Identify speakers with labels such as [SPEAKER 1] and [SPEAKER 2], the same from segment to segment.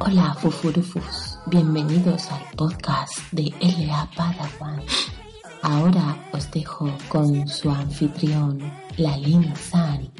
[SPEAKER 1] Hola Fufurufus, bienvenidos al podcast de LA Padawan. Ahora os dejo con su anfitrión, Lalin San.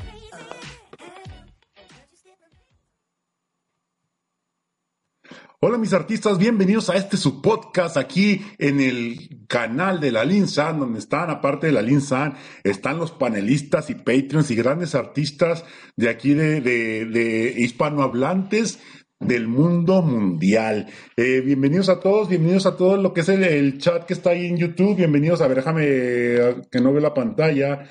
[SPEAKER 2] Hola mis artistas, bienvenidos a este su podcast aquí en el canal de la Linsan, donde están, aparte de la Linsan, están los panelistas y Patreons y grandes artistas de aquí de, de, de hispanohablantes del mundo mundial. Eh, bienvenidos a todos, bienvenidos a todos lo que es el, el, chat que está ahí en YouTube, bienvenidos a ver, déjame que no veo la pantalla.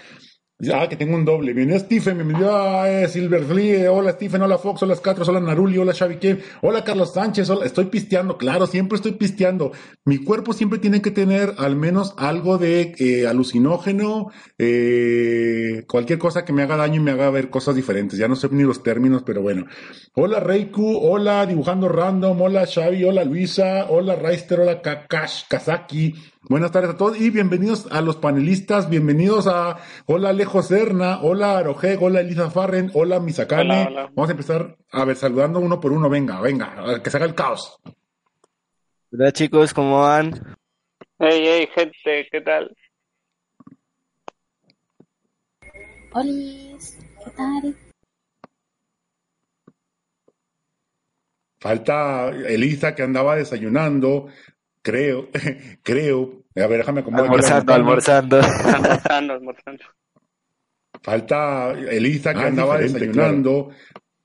[SPEAKER 2] Ah, que tengo un doble. A Stephen, bienvenido a eh, Silverfly, hola Stephen, hola Fox, hola Scatros, hola Naruli, hola Xavi Kev, hola Carlos Sánchez, hola, estoy pisteando, claro, siempre estoy pisteando. Mi cuerpo siempre tiene que tener al menos algo de eh, alucinógeno, eh, cualquier cosa que me haga daño y me haga ver cosas diferentes. Ya no sé ni los términos, pero bueno. Hola Reiku, hola Dibujando Random, hola Xavi, hola Luisa, hola Raister, hola Kakash, Kazaki, Buenas tardes a todos y bienvenidos a los panelistas, bienvenidos a hola Alejo Serna, hola Arojeg, hola Elisa Farren, hola Misakane. Hola, hola. Vamos a empezar a ver saludando uno por uno, venga, venga, que se haga el caos.
[SPEAKER 3] Hola chicos, ¿cómo van?
[SPEAKER 4] Hey, hey, gente, ¿qué tal?
[SPEAKER 1] Hola, ¿qué tal?
[SPEAKER 2] Falta Elisa que andaba desayunando, creo, creo. A ver, déjame acomodar.
[SPEAKER 3] Almorzando, almorzando.
[SPEAKER 4] Almorzando, almorzando.
[SPEAKER 2] Falta Elisa que ah, andaba desayunando,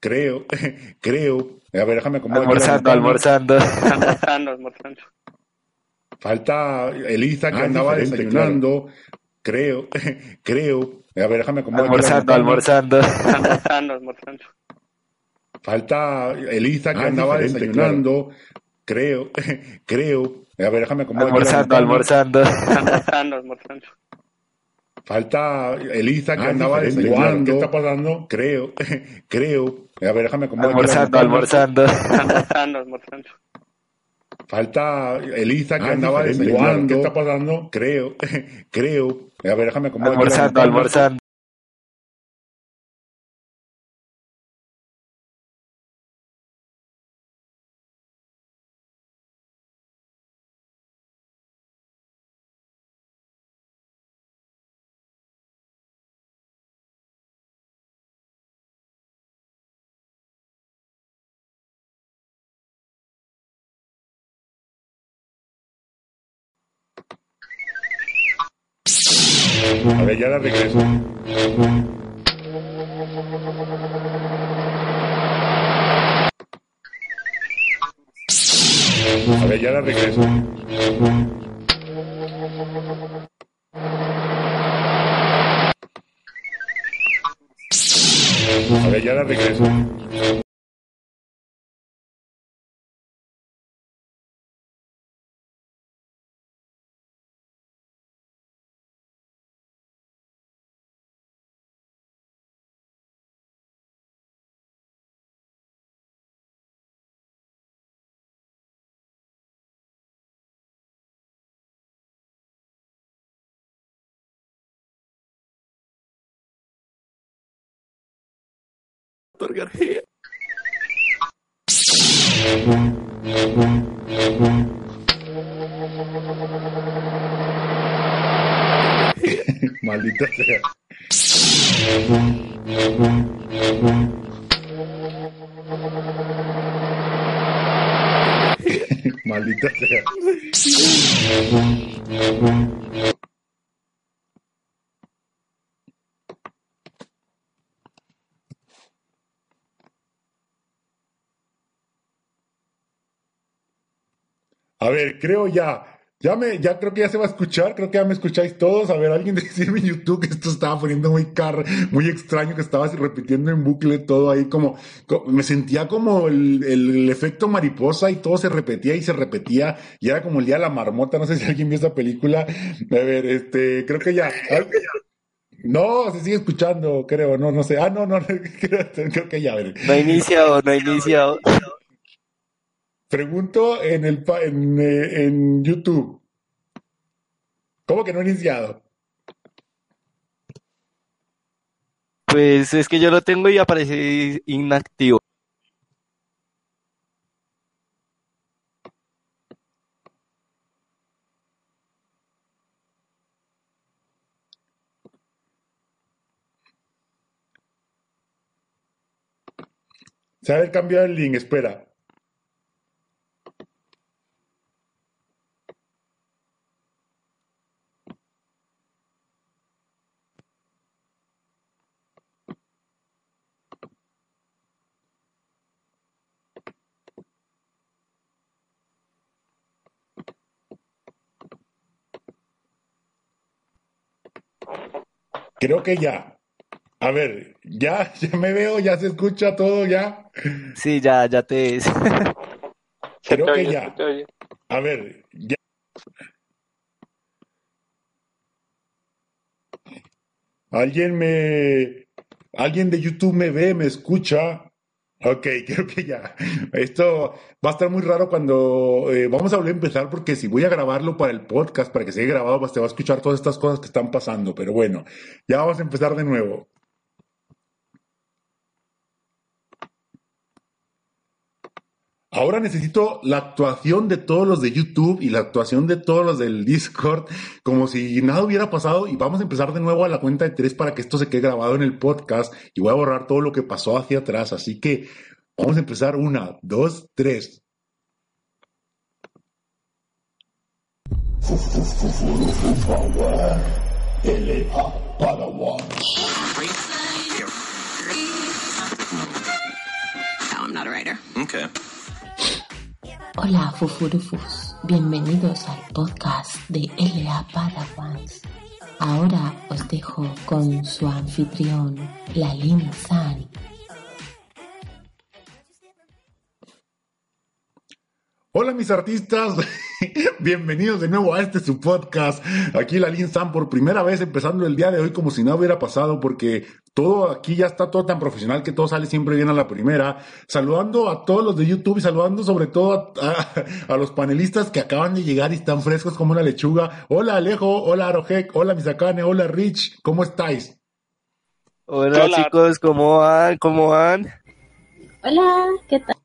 [SPEAKER 2] creo, creo. A ver, déjame acomodar.
[SPEAKER 3] Almorzando, almorzando.
[SPEAKER 4] Almorzando, almorzando.
[SPEAKER 2] Falta Elisa que ah, andaba desayunando, creo, creo. A ver, déjame acomodar.
[SPEAKER 3] Almorzando, almorzando.
[SPEAKER 4] Almorzando, almorzando.
[SPEAKER 2] Falta Elisa que ah, andaba desayunando, creo, creo. A ver, déjame acomodar.
[SPEAKER 3] Almorzando, almorzando.
[SPEAKER 4] Almorzando, almorzando.
[SPEAKER 2] Falta Elisa que andaba desayunando. ¿Qué está pasando? Creo, creo. A ver, déjame acomodar.
[SPEAKER 3] Almorzando, almorzando.
[SPEAKER 4] Almorzando, almorzando.
[SPEAKER 2] Falta Elisa que andaba desayunando. ¿Qué está pasando? Creo, creo. A ver, déjame acomodar.
[SPEAKER 3] Almorzando, almorzando.
[SPEAKER 2] A ver, ya la regreso. A ver, ya la regreso. A ver, ya la regreso. García. Maldita sea. Maldita sea. A ver, creo ya. Ya me, ya creo que ya se va a escuchar, creo que ya me escucháis todos. A ver, alguien decirme en YouTube que esto estaba poniendo muy car, muy extraño, que estaba repitiendo en bucle todo ahí, como, me sentía como el, el, efecto mariposa y todo se repetía y se repetía, y era como el día de la marmota, no sé si alguien vio esta película. A ver, este, creo que ya. No, se sigue escuchando, creo, no, no sé. Ah, no, no, creo, creo que ya, a ver.
[SPEAKER 3] No ha iniciado, no ha iniciado.
[SPEAKER 2] Pregunto en el en, eh, en YouTube. ¿Cómo que no ha iniciado?
[SPEAKER 3] Pues es que yo lo tengo y aparece inactivo.
[SPEAKER 2] Se ha cambiado el link, espera. Creo que ya. A ver, ya, ya me veo, ya se escucha todo, ya.
[SPEAKER 3] Sí, ya, ya te
[SPEAKER 2] Creo que ya. A ver, ya. ¿Alguien me... ¿Alguien de YouTube me ve, me escucha? Ok, creo que ya. Esto va a estar muy raro cuando eh, vamos a volver a empezar porque si voy a grabarlo para el podcast, para que se haya grabado, pues te va a escuchar todas estas cosas que están pasando. Pero bueno, ya vamos a empezar de nuevo. Ahora necesito la actuación de todos los de YouTube y la actuación de todos los del Discord, como si nada hubiera pasado. Y vamos a empezar de nuevo a la cuenta de tres para que esto se quede grabado en el podcast. Y voy a borrar todo lo que pasó hacia atrás. Así que vamos a empezar una, dos, tres.
[SPEAKER 5] I'm not a writer.
[SPEAKER 6] Okay.
[SPEAKER 1] Hola Fufurufus, bienvenidos al podcast de LA Padawans. Ahora os dejo con su anfitrión, Lalin San.
[SPEAKER 2] Hola mis artistas, bienvenidos de nuevo a este su podcast. Aquí la Lin Sam por primera vez empezando el día de hoy como si nada hubiera pasado porque todo aquí ya está todo tan profesional que todo sale siempre bien a la primera. Saludando a todos los de YouTube y saludando sobre todo a, a- a los panelistas que acaban de llegar y están frescos como una lechuga. Hola Alejo, hola Arojek, hola Misakane, hola Rich, ¿cómo estáis?
[SPEAKER 3] Hola
[SPEAKER 4] Hola.
[SPEAKER 3] chicos, ¿cómo van? ¿Cómo van?
[SPEAKER 1] Hola, ¿qué tal?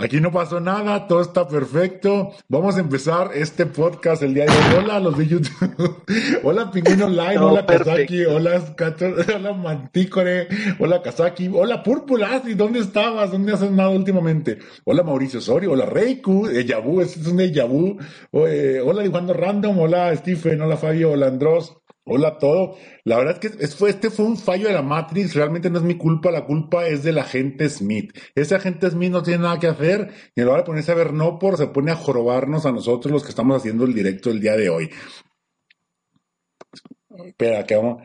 [SPEAKER 2] Aquí no pasó nada, todo está perfecto. Vamos a empezar este podcast el día de hoy. Hola a los de YouTube. hola Pingüino Online, hola Kazaki, hola hola Mantícore, hola Kazaki, hola Púrpulas, ¿y dónde estabas? ¿Dónde has andado últimamente? Hola Mauricio Osorio, hola Reiku, Yabu, este es un. Eh, hola Dibujando Random, hola Stephen, hola Fabio, hola Andros. Hola a todo. La verdad es que fue, este fue un fallo de la Matrix. Realmente no es mi culpa. La culpa es del agente Smith. Ese agente Smith no tiene nada que hacer. Y en lugar de ponerse a ver no por, se pone a jorobarnos a nosotros los que estamos haciendo el directo el día de hoy. Espera, que vamos.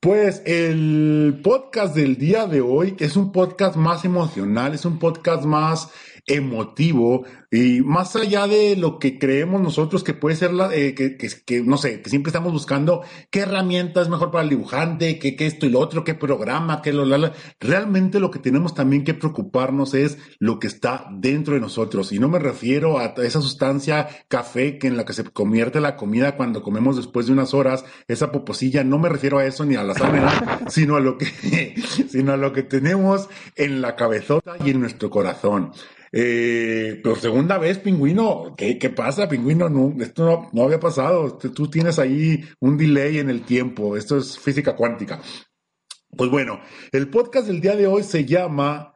[SPEAKER 2] Pues el podcast del día de hoy es un podcast más emocional, es un podcast más emotivo y más allá de lo que creemos nosotros que puede ser la, eh, que, no sé, que siempre estamos buscando qué herramienta es mejor para el dibujante, qué, qué esto y lo otro, qué programa, qué lo, la, la. Realmente lo que tenemos también que preocuparnos es lo que está dentro de nosotros. Y no me refiero a esa sustancia café que en la que se convierte la comida cuando comemos después de unas horas, esa poposilla, no me refiero a eso ni a la sangre, sino a lo que, sino a lo que tenemos en la cabezota y en nuestro corazón. Eh, pero segunda vez, pingüino, ¿qué, qué pasa, pingüino? No, esto no, no había pasado. Tú tienes ahí un delay en el tiempo. Esto es física cuántica. Pues bueno, el podcast del día de hoy se llama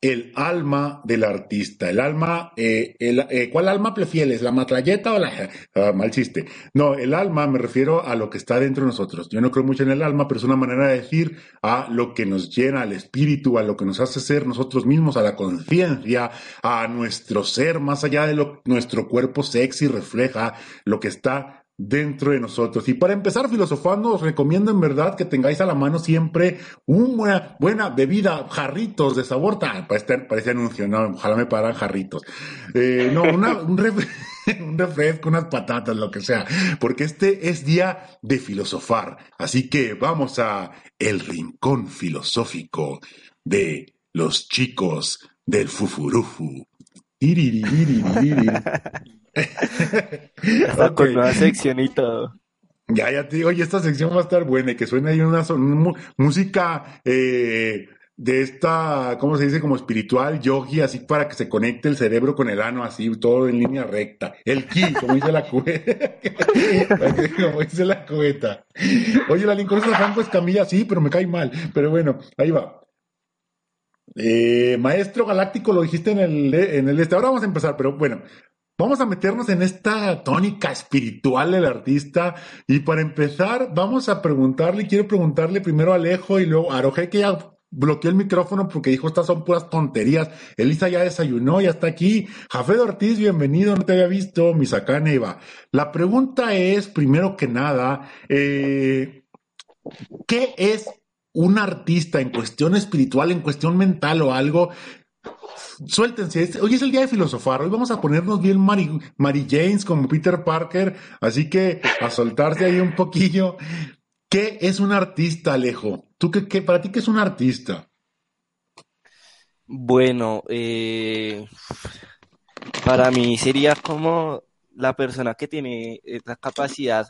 [SPEAKER 2] El alma del artista. El alma, eh, el, eh, ¿cuál alma prefieres? ¿La matralleta o la... ah, mal chiste. No, el alma me refiero a lo que está dentro de nosotros. Yo no creo mucho en el alma, pero es una manera de decir a lo que nos llena, al espíritu, a lo que nos hace ser nosotros mismos, a la conciencia, a nuestro ser, más allá de lo nuestro cuerpo sexy refleja, lo que está dentro de nosotros. Y para empezar filosofando, os recomiendo en verdad que tengáis a la mano siempre una buena bebida, jarritos de sabor. Ta, para este, este anuncio, no, ojalá me paran jarritos. Eh, no, una, un, un refresco, unas patatas, lo que sea, porque este es día de filosofar. Así que vamos a el rincón filosófico de los chicos del fufurufu.
[SPEAKER 3] Con nueva sección y todo.
[SPEAKER 2] Ya, ya te digo, oye, esta sección va a estar buena y que suene ahí una música eh, de esta, ¿cómo se dice? Como espiritual, yogi, así para que se conecte el cerebro con el ano, así, todo en línea recta. El ki, como dice la cubeta. como dice la cubeta. Oye, la Lincoln es Franco Escamilla, sí, pero me cae mal. Pero bueno, ahí va. Eh, Maestro Galáctico, lo dijiste en el, en el este. Ahora vamos a empezar, pero bueno, Vamos a meternos en esta tónica espiritual del artista y para empezar vamos a preguntarle, quiero preguntarle primero a Alejo y luego a Aroje que ya bloqueó el micrófono porque dijo estas son puras tonterías. Elisa ya desayunó, ya está aquí. Jafed Ortiz, bienvenido, no te había visto. Misacane Eva. La pregunta es, primero que nada, eh, ¿qué es un artista en cuestión espiritual, en cuestión mental o algo? Suéltense, es- hoy es el día de filosofar, hoy vamos a ponernos bien Mary, Mary Janes como Peter Parker, así que a soltarse ahí un poquillo. ¿Qué es un artista, Alejo? ¿Tú qué, qué- para ti qué es un artista?
[SPEAKER 3] Bueno, eh, para mí sería como la persona que tiene la capacidad,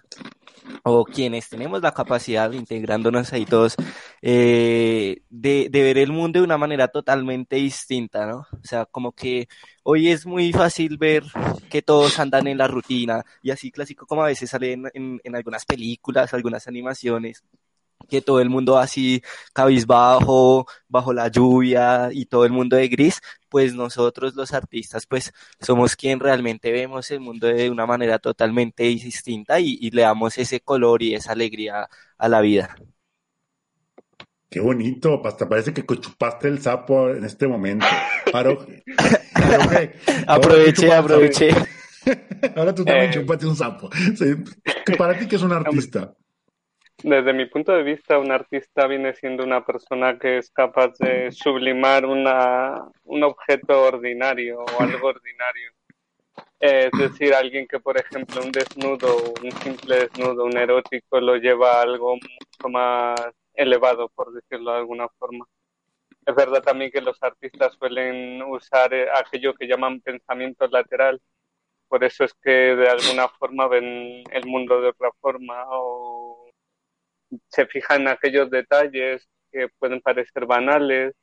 [SPEAKER 3] o quienes tenemos la capacidad, integrándonos ahí todos, eh, de, de ver el mundo de una manera totalmente distinta, ¿no? O sea, como que hoy es muy fácil ver que todos andan en la rutina, y así clásico como a veces sale en, en, en algunas películas, algunas animaciones, que todo el mundo así cabizbajo, bajo la lluvia y todo el mundo de gris, pues nosotros los artistas pues somos quien realmente vemos el mundo de una manera totalmente distinta y, y le damos ese color y esa alegría a la vida.
[SPEAKER 2] Qué bonito, hasta parece que chupaste el sapo en este momento. Ahora tú
[SPEAKER 3] Aproveché, aproveché.
[SPEAKER 2] Ahora tú también
[SPEAKER 4] Eh.
[SPEAKER 2] chupate un sapo. Sí, que ¿Para ti qué es un artista?
[SPEAKER 4] Desde mi punto de vista, un artista viene siendo una persona que es capaz de sublimar una, un objeto ordinario o algo ordinario. Eh, es decir, alguien que, por ejemplo, un desnudo, un simple desnudo, un erótico, lo lleva a algo mucho más elevado, por decirlo de alguna forma. Es verdad también que los artistas suelen usar eh, aquello que llaman pensamiento lateral. Por eso es que de alguna forma ven el mundo de otra forma o se fijan en aquellos detalles que pueden parecer banales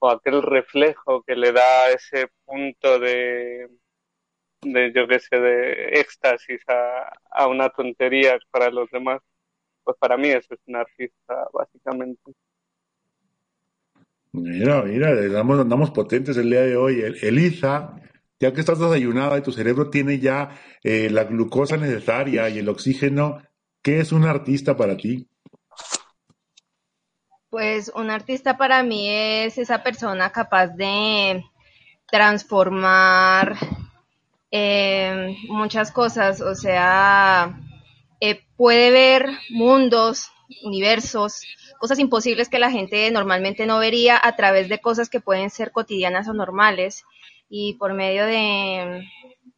[SPEAKER 4] o aquel reflejo que le da ese punto de, de yo qué sé, de éxtasis a, una tontería para los demás. Pues para mí eso es un artista, básicamente.
[SPEAKER 2] Mira, mira, andamos, andamos potentes el día de hoy. El- Elisa, ya que estás desayunada y tu cerebro tiene ya eh, la glucosa necesaria y el oxígeno, ¿qué es un artista para ti?
[SPEAKER 6] Pues un artista para mí es esa persona capaz de transformar eh, muchas cosas, o sea, eh, puede ver mundos, universos, cosas imposibles que la gente normalmente no vería a través de cosas que pueden ser cotidianas o normales y por medio de,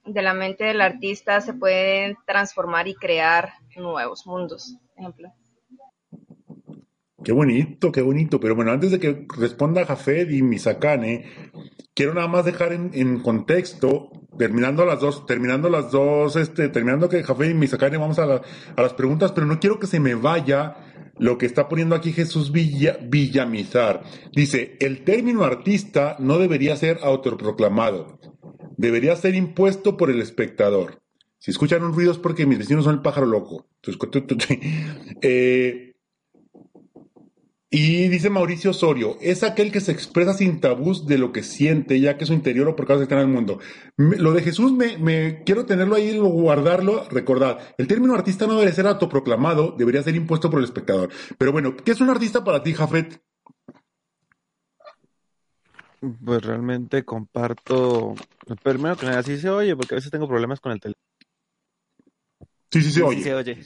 [SPEAKER 6] de la mente del artista se pueden transformar y crear nuevos mundos, por ejemplo.
[SPEAKER 2] Qué bonito, qué bonito. Pero bueno, antes de que responda Jafed y Misakane, quiero nada más dejar en, contexto, terminando las dos, terminando las dos, este, terminando que Jafed y Misakane vamos a, a las preguntas, pero no quiero que se me vaya lo que está poniendo aquí Jesús Villa, Villamizar. Dice, el término artista no debería ser autoproclamado, debería ser impuesto por el espectador. Si escuchan un ruido es porque mis vecinos son el pájaro loco. Eh, y dice Mauricio Osorio, es aquel que se expresa sin tabús de lo que siente, ya que su interior o por causa está en el mundo. Me- lo de Jesús me, me quiero tenerlo ahí, lo- guardarlo, recordad. El término artista no debe ser autoproclamado, debería ser impuesto por el espectador. Pero bueno, ¿qué es un artista para ti, Jafet?
[SPEAKER 7] Pues realmente comparto. Primero que nada, sí se oye, porque a veces tengo problemas con el teléfono.
[SPEAKER 2] Sí, sí, se
[SPEAKER 3] Sí,
[SPEAKER 2] oye.
[SPEAKER 3] se oye.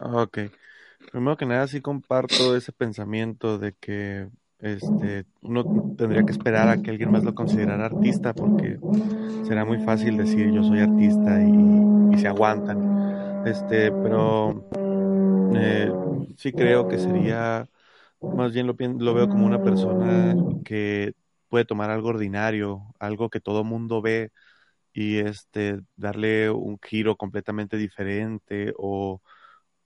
[SPEAKER 7] Ok. Primero que nada, sí comparto ese pensamiento de que este, uno tendría que esperar a que alguien más lo considerara artista porque será muy fácil decir yo soy artista y, se aguantan. Este, pero eh, sí creo que sería, más bien lo, lo veo como una persona que puede tomar algo ordinario, algo que todo mundo ve y este darle un giro completamente diferente o,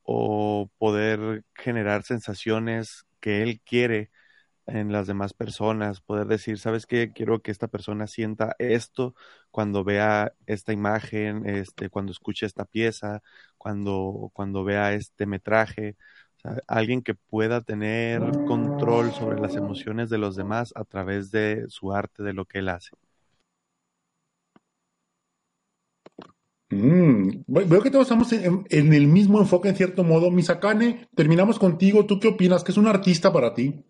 [SPEAKER 7] o poder generar sensaciones que él quiere en las demás personas, poder decir, ¿sabes qué? Quiero que esta persona sienta esto cuando vea esta imagen, este, cuando escuche esta pieza, cuando, cuando vea este metraje. alguien que pueda tener control sobre las emociones de los demás a través de su arte, de lo que él hace.
[SPEAKER 2] Mm, veo que todos estamos en, el mismo enfoque en cierto modo. Misakane, terminamos contigo. ¿Tú qué opinas? ¿Qué es un artista para ti?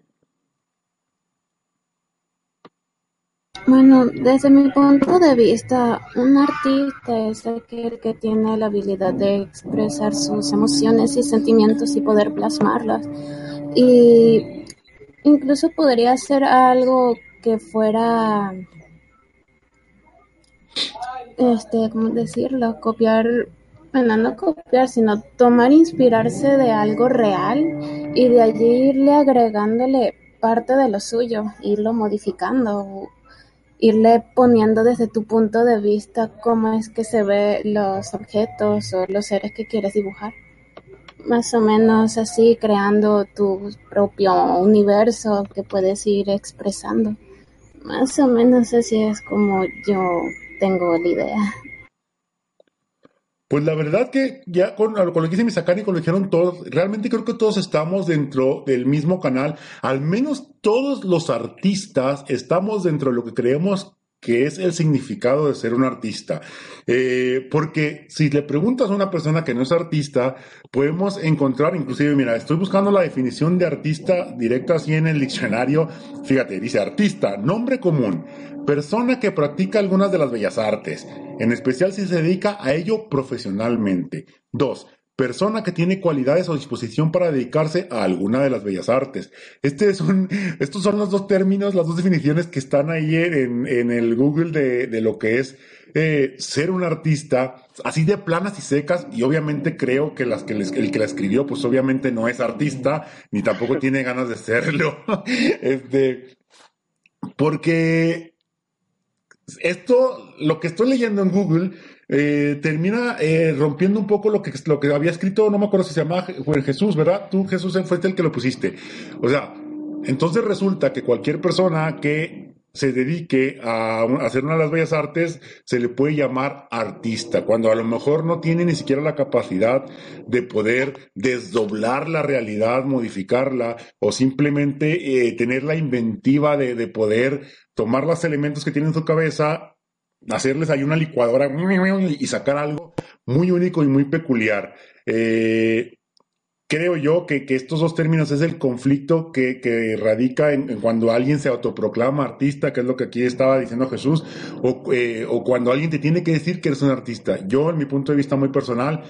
[SPEAKER 8] Bueno, desde mi punto de vista, un artista es aquel que tiene la habilidad de expresar sus emociones y sentimientos y poder plasmarlas. Y incluso podría ser algo que fuera, este, ¿cómo decirlo? Copiar, bueno, no copiar, sino tomar, inspirarse de algo real y de allí irle agregándole parte de lo suyo, irlo modificando irle poniendo desde tu punto de vista cómo es que se ve los objetos o los seres que quieres dibujar. Más o menos así creando tu propio universo que puedes ir expresando. Más o menos así es como yo tengo la idea.
[SPEAKER 2] Pues la verdad que ya con, lo que dice Misakani, con lo dijeron todos, realmente creo que todos estamos dentro del mismo canal. Al menos todos los artistas estamos dentro de lo que creemos que es el significado de ser un artista. Eh, porque si le preguntas a una persona que no es artista, podemos encontrar, inclusive, mira, estoy buscando la definición de artista directa así en el diccionario. Fíjate, dice artista, nombre común, persona que practica algunas de las bellas artes, en especial si se dedica a ello profesionalmente. Dos, persona que tiene cualidades o disposición para dedicarse a alguna de las bellas artes. Este es un, estos son los dos términos, las dos definiciones que están ahí en, en el Google de, de, lo que es eh, ser un artista, así de planas y secas, y obviamente creo que el que la escribió, pues obviamente no es artista, ni tampoco tiene ganas de serlo. este, porque esto, lo que estoy leyendo en Google, eh, termina eh, rompiendo un poco lo que, lo que había escrito, no me acuerdo si se llama Jesús, ¿verdad? Tú, Jesús, fuiste el que lo pusiste. O sea, entonces resulta que cualquier persona que se dedique a, hacer una de las bellas artes, se le puede llamar artista, cuando a lo mejor no tiene ni siquiera la capacidad de poder desdoblar la realidad, modificarla, o simplemente eh, tener la inventiva de, de poder tomar los elementos que tiene en su cabeza hacerles ahí una licuadora y sacar algo muy único y muy peculiar. Eh, creo yo que, estos dos términos es el conflicto que, radica en, cuando alguien se autoproclama artista, que es lo que aquí estaba diciendo Jesús, o, eh, o, cuando alguien te tiene que decir que eres un artista. Yo, en mi punto de vista muy personal,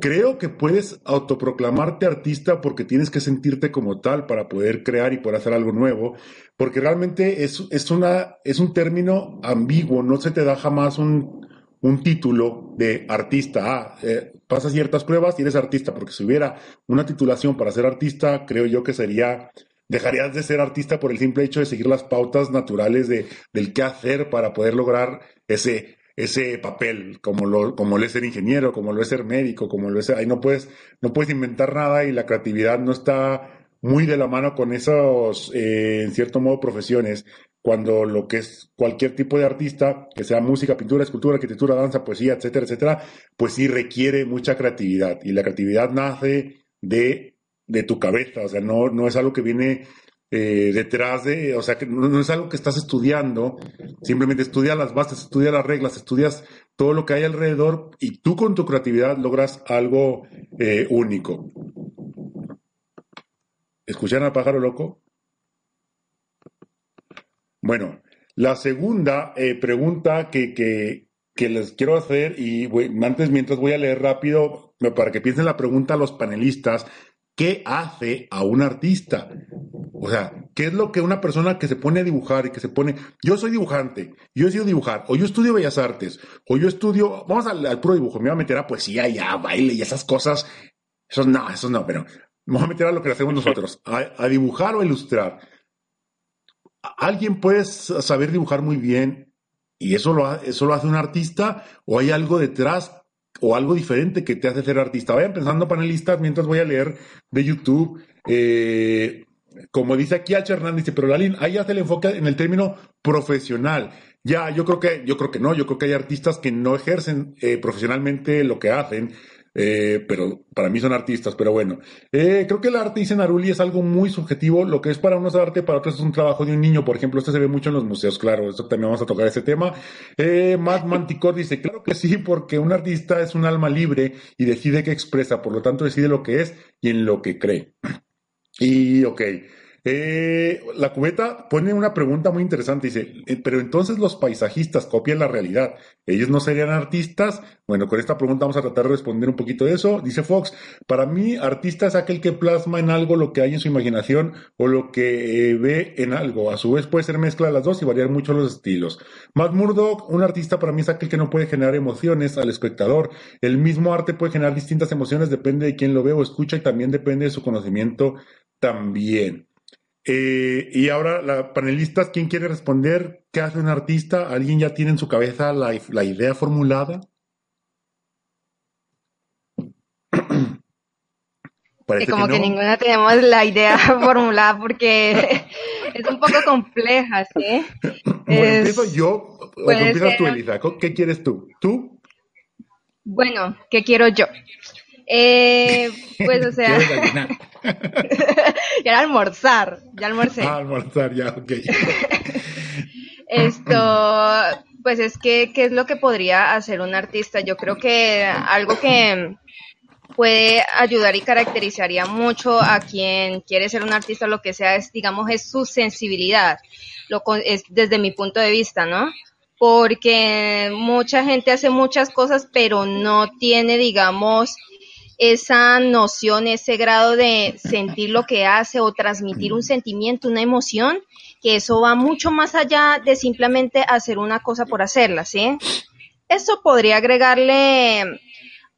[SPEAKER 2] creo que puedes autoproclamarte artista porque tienes que sentirte como tal para poder crear y poder hacer algo nuevo, porque realmente es, es, una, es un término ambiguo, no se te da jamás un, un título de artista. Ah, eh, pasa ciertas pruebas y eres artista, porque si hubiera una titulación para ser artista, creo yo que sería, dejarías de ser artista por el simple hecho de seguir las pautas naturales de, del qué hacer para poder lograr ese, ese papel, como lo, como lo es ser ingeniero, como lo es ser médico, como lo es, ahí no puedes, no puedes inventar nada y la creatividad no está muy de la mano con esos, eh, en cierto modo, profesiones, cuando lo que es cualquier tipo de artista, que sea música, pintura, escultura, arquitectura, danza, poesía, etcétera, etcétera, pues sí requiere mucha creatividad. Y la creatividad nace de, de tu cabeza, o sea, no, no es algo que viene eh, detrás de, o sea, que no, es algo que estás estudiando, simplemente estudia las bases, estudia las reglas, estudias todo lo que hay alrededor y tú con tu creatividad logras algo eh, único. ¿Escuchan al pájaro loco? Bueno, la segunda eh, pregunta que, que, les quiero hacer, y antes mientras voy a leer rápido, para que piensen la pregunta a los panelistas, ¿qué hace a un artista? O sea, ¿qué es lo que una persona que se pone a dibujar y que se pone, yo soy dibujante, yo he sido dibujar, o yo estudio bellas artes, o yo estudio, vamos al, al puro dibujo, me voy a meter a poesía y a baile y esas cosas, eso no, eso no, pero me voy a meter a lo que hacemos nosotros, a, a dibujar o a ilustrar. ¿Alguien puede saber dibujar muy bien y eso lo, eso lo hace un artista o hay algo detrás o algo diferente que te hace ser artista? Vayan pensando panelistas mientras voy a leer de YouTube. Eh, como dice aquí H. Hernández, pero Lalín, ahí hace el enfoque en el término profesional. Ya, yo creo que, yo creo que no, yo creo que hay artistas que no ejercen eh, profesionalmente lo que hacen, eh, pero para mí son artistas, pero bueno. Eh, creo que el arte, dice Naruli, es algo muy subjetivo. Lo que es para unos arte, para otros es un trabajo de un niño. Por ejemplo, este se ve mucho en los museos, claro. Esto también vamos a tocar ese tema. Eh, Matt Manticor dice, claro que sí, porque un artista es un alma libre y decide qué expresa, por lo tanto decide lo que es y en lo que cree. Y, ok. Eh, la cubeta pone una pregunta muy interesante. Dice, eh, pero entonces los paisajistas copian la realidad. ¿Ellos no serían artistas? Bueno, con esta pregunta vamos a tratar de responder un poquito de eso. Dice Fox, para mí artista es aquel que plasma en algo lo que hay en su imaginación o lo que eh, ve en algo. A su vez puede ser mezcla de las dos y variar mucho los estilos. Matt Murdock, un artista para mí es aquel que no puede generar emociones al espectador. El mismo arte puede generar distintas emociones, depende de quién lo ve o escucha y también depende de su conocimiento también. Eh, y ahora, la panelistas, ¿quién quiere responder? ¿Qué hace un artista? ¿Alguien ya tiene en su cabeza la, la idea formulada?
[SPEAKER 6] que como que, no. que, ninguna tenemos la idea formulada porque es un poco compleja, ¿sí?
[SPEAKER 2] Bueno, es, empiezo yo o empiezas tú, Elisa. ¿Qué quieres tú? ¿Tú?
[SPEAKER 6] Bueno, ¿qué quiero yo? Eh, pues, o sea. ya almorzar, ya almorcé.
[SPEAKER 2] Ah, almorzar, ya, ok.
[SPEAKER 6] Esto, pues es que, ¿qué es lo que podría hacer un artista? Yo creo que algo que puede ayudar y caracterizaría mucho a quien quiere ser un artista, lo que sea, es, digamos, es su sensibilidad, lo, es desde mi punto de vista, ¿no? Porque mucha gente hace muchas cosas, pero no tiene, digamos, esa noción, ese grado de sentir lo que hace o transmitir un sentimiento, una emoción, que eso va mucho más allá de simplemente hacer una cosa por hacerla, ¿sí? Eso podría agregarle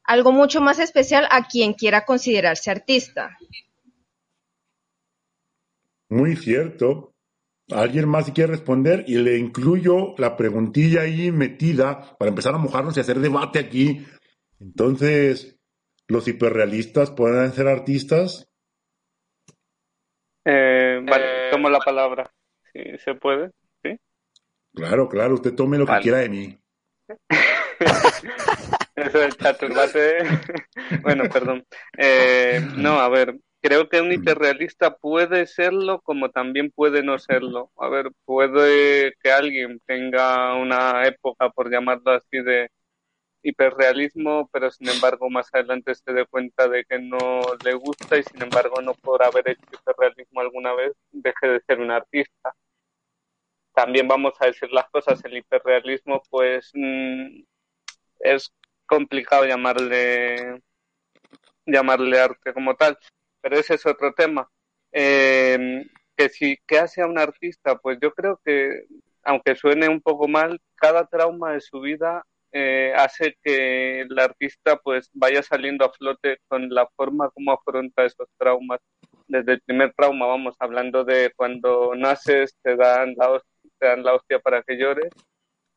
[SPEAKER 6] algo mucho más especial a quien quiera considerarse artista.
[SPEAKER 2] Muy cierto. ¿Alguien más quiere responder? Y le incluyo la preguntilla ahí metida para empezar a mojarnos y hacer debate aquí. Entonces, ¿los hiperrealistas pueden ser artistas?
[SPEAKER 4] Eh, vale, tomo la palabra. Si se puede, ¿sí?
[SPEAKER 2] Claro, claro, usted tome lo vale. que quiera de mí.
[SPEAKER 4] Eso del chaturbate. bueno, perdón. Eh, no, a ver, creo que un hiperrealista puede serlo como también puede no serlo. A ver, puede que alguien tenga una época, por llamarlo así, de hiperrealismo, pero sin embargo más adelante se dé cuenta de que no le gusta y sin embargo no por haber hecho hiperrealismo alguna vez deje de ser un artista. También vamos a decir las cosas, el hiperrealismo pues mmm, es complicado llamarle llamarle arte como tal, pero ese es otro tema. Eh, que si qué hace a un artista, pues yo creo que aunque suene un poco mal, cada trauma de su vida eh, hace que el artista pues vaya saliendo a flote con la forma como afronta esos traumas. Desde el primer trauma, vamos hablando de cuando naces, te dan la hostia, te dan la hostia para que llores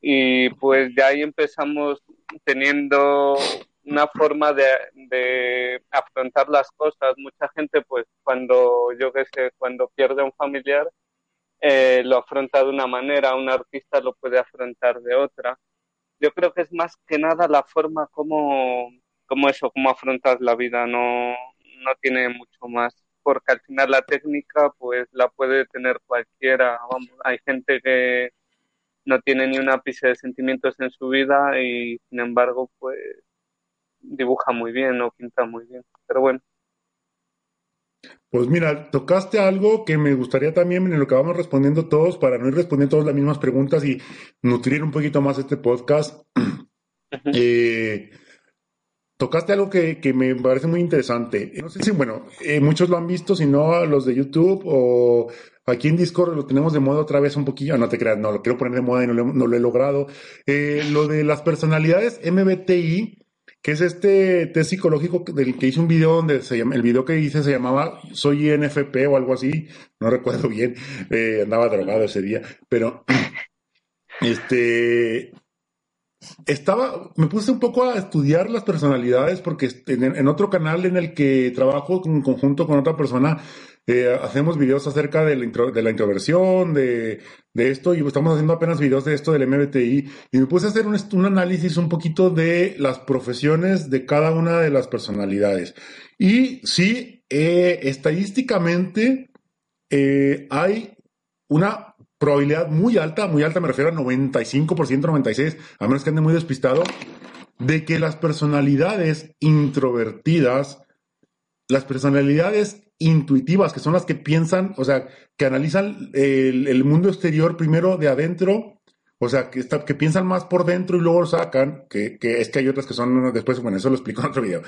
[SPEAKER 4] y pues ya ahí empezamos teniendo una forma de, de, afrontar las cosas. Mucha gente, pues, cuando yo qué sé, cuando pierde a un familiar, eh, lo afronta de una manera, un artista lo puede afrontar de otra. Yo creo que es más que nada la forma como, como eso, como afrontas la vida, no, no tiene mucho más. Porque al final la técnica, pues, la puede tener cualquiera. Vamos, hay gente que no tiene ni un ápice de sentimientos en su vida y sin embargo pues dibuja muy bien o pinta muy bien. Pero bueno.
[SPEAKER 2] Pues mira, tocaste algo que me gustaría también en lo que vamos respondiendo todos, para no ir respondiendo todas las mismas preguntas y nutrir un poquito más este podcast. Eh, tocaste algo que, que, me parece muy interesante. No sé si, bueno, eh, muchos lo han visto, si no, los de YouTube o aquí en Discord lo tenemos de moda otra vez un poquillo. No te creas, no, lo quiero poner de moda y no lo, no lo he logrado. Eh, lo de las personalidades MBTI, que es este test psicológico del que hice un video donde se llama, el video que hice se llamaba Soy INFP o algo así, no recuerdo bien, eh, andaba drogado ese día, pero este estaba, me puse un poco a estudiar las personalidades porque en, otro canal en el que trabajo en conjunto con otra persona, eh, hacemos videos acerca de la, introversión, de, esto, y estamos haciendo apenas videos de esto del MBTI, y me puse a hacer un, un análisis un poquito de las profesiones de cada una de las personalidades. Y sí, eh, estadísticamente eh, hay una probabilidad muy alta, muy alta, me refiero a 95%, 96%, a menos que ande muy despistado, de que las personalidades introvertidas, las personalidades intuitivas, que son las que piensan, o sea, que analizan el, mundo exterior primero de adentro, o sea, que, que piensan más por dentro y luego lo sacan, que, que, es que hay otras que son después, bueno, eso lo explico en otro video.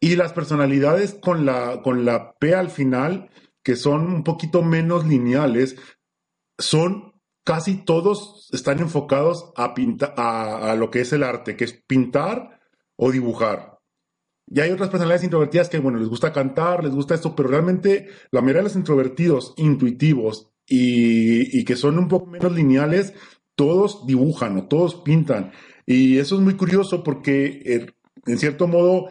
[SPEAKER 2] Y las personalidades con la, con la P al final, que son un poquito menos lineales, son casi todos están enfocados a, pintar, a, lo que es el arte, que es pintar o dibujar. Y hay otras personalidades introvertidas que, bueno, les gusta cantar, les gusta esto, pero realmente la mayoría de los introvertidos, intuitivos y, que son un poco menos lineales, todos dibujan o todos pintan. Y eso es muy curioso porque, eh, en cierto modo,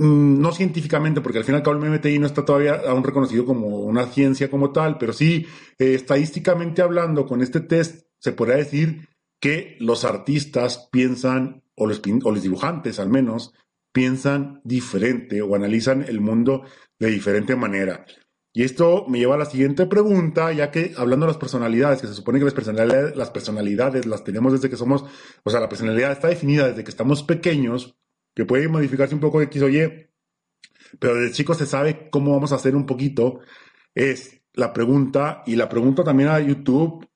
[SPEAKER 2] Mm, no científicamente, porque al final el MMTI no está todavía aún reconocido como una ciencia como tal, pero sí, eh, estadísticamente hablando, con este test se podría decir que los artistas piensan, o los, o los dibujantes al menos, piensan diferente o analizan el mundo de diferente manera. Y esto me lleva a la siguiente pregunta, ya que hablando de las personalidades, que se supone que las personalidades, las personalidades las tenemos desde que somos, o sea, la personalidad está definida desde que estamos pequeños, que puede modificarse un poco X o Y, pero desde chicos se sabe cómo vamos a hacer un poquito, es la pregunta, y la pregunta también a YouTube,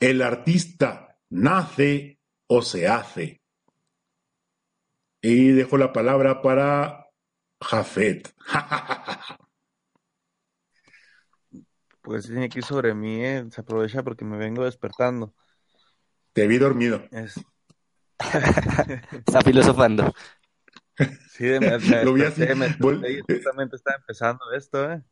[SPEAKER 2] ¿el artista nace o se hace? Y dejo la palabra para Jafet.
[SPEAKER 7] Pues tiene que ir sobre mí, eh, se aprovecha porque me vengo despertando.
[SPEAKER 2] Te vi dormido.
[SPEAKER 3] Está filosofando.
[SPEAKER 7] Sí, de, me, lo vi así. justamente estaba empezando esto, ¿eh?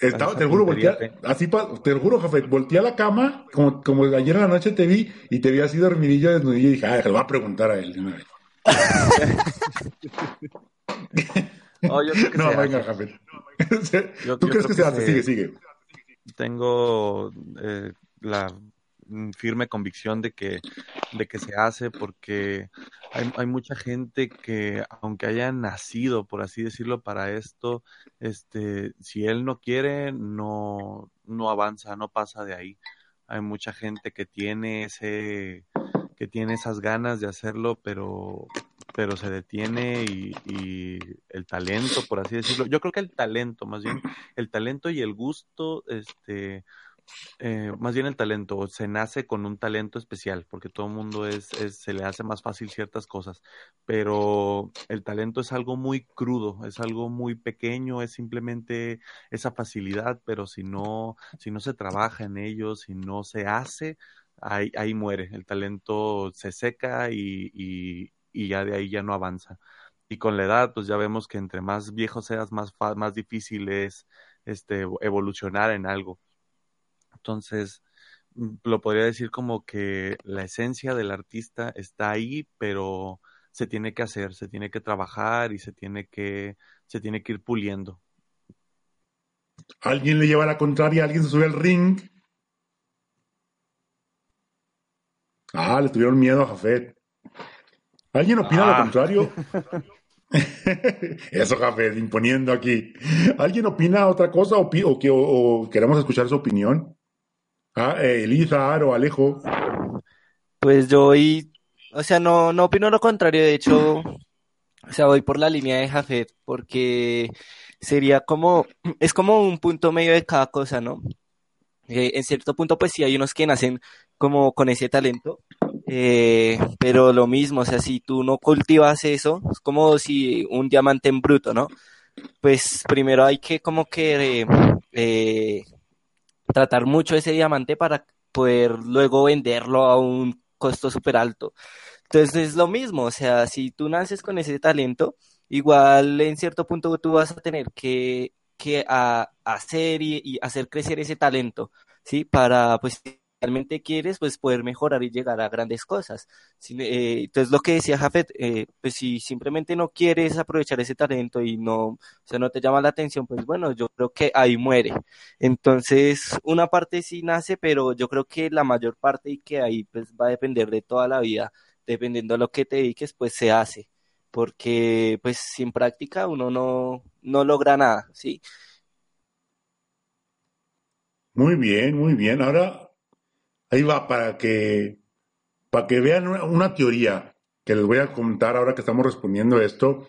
[SPEAKER 2] Estaba, te juro, voltea, así, te juro, jefe, volteé a la cama, como, como ayer en la noche te vi, y te vi así dormidillo, desnudillo, y dije, ah, lo voy a preguntar a él.
[SPEAKER 7] no, yo creo que
[SPEAKER 2] no, venga, jefe. ¿Tú crees que, se hace? Sigue, sigue.
[SPEAKER 7] Tengo eh, la firme convicción de que, de que se hace porque hay, hay, mucha gente que aunque haya nacido, por así decirlo, para esto, este, si él no quiere, no, no avanza, no pasa de ahí. Hay mucha gente que tiene ese, que tiene esas ganas de hacerlo, pero, pero se detiene y, y, el talento, por así decirlo. Yo creo que el talento, más bien, el talento y el gusto, este, eh, más bien el talento, se nace con un talento especial, porque todo el mundo es, se le hace más fácil ciertas cosas, pero el talento es algo muy crudo, es algo muy pequeño, es simplemente esa facilidad, pero si no, si no se trabaja en ello, si no se hace, ahí, ahí muere, el talento se seca y, y, ya de ahí ya no avanza. Y con la edad, pues ya vemos que entre más viejo seas, más, más difícil es este, evolucionar en algo. Entonces, mm, lo podría decir como que la esencia del artista está ahí, pero se tiene que hacer, se tiene que trabajar y se tiene que, se tiene que ir puliendo.
[SPEAKER 2] Alguien le lleva la contraria, alguien se sube al ring. Ah, le tuvieron miedo a Jafet. ¿Alguien opina lo ah. contrario? Eso, Jafet, imponiendo aquí. ¿Alguien opina otra cosa o, o, o queremos escuchar su opinión? Ah, eh, Elisa, Aro, Alejo.
[SPEAKER 3] Pues yo voy, o sea, no, no opino lo contrario, de hecho, o sea, voy por la línea de Jafet, porque sería como, es como un punto medio de cada cosa, ¿no? Eh, en cierto punto, pues sí hay unos que nacen como con ese talento, Eh, pero lo mismo, o sea, si tú no cultivas eso, es como si un diamante en bruto, ¿no? Pues primero hay que como que eh, tratar mucho ese diamante para poder luego venderlo a un costo súper alto. Entonces es lo mismo, o sea, si tú naces con ese talento, igual en cierto punto tú vas a tener que, que a, hacer y, y hacer crecer ese talento, ¿sí? Para, pues, realmente quieres, pues poder mejorar y llegar a grandes cosas. Eh, entonces lo que decía Jafet, eh, pues si simplemente no quieres aprovechar ese talento y no, o sea, no te llama la atención, pues bueno, yo creo que ahí muere. Entonces, una parte sí nace, pero yo creo que la mayor parte y que ahí pues va a depender de toda la vida, dependiendo de lo que te dediques, pues se hace. Porque pues sin práctica uno no, no logra nada, ¿sí?
[SPEAKER 2] Muy bien, muy bien. Ahora Ahí va, para que, para que vean una, teoría que les voy a contar ahora que estamos respondiendo esto.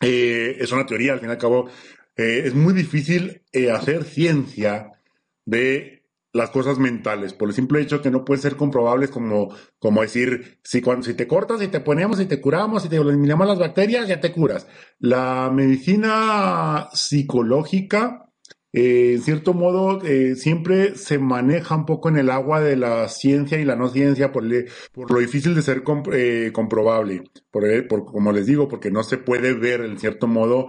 [SPEAKER 2] Eh, es una teoría, al fin y al cabo, eh, es muy difícil eh, hacer ciencia de las cosas mentales, por el simple hecho que no pueden ser comprobables como, como decir, si, cuando, si te cortas, si te ponemos, si te curamos, si te eliminamos las bacterias, ya te curas. La medicina psicológica eh, en cierto modo, eh, siempre se maneja un poco en el agua de la ciencia y la no ciencia por, lo difícil de ser eh, comprobable, como les digo, porque no se puede ver en cierto modo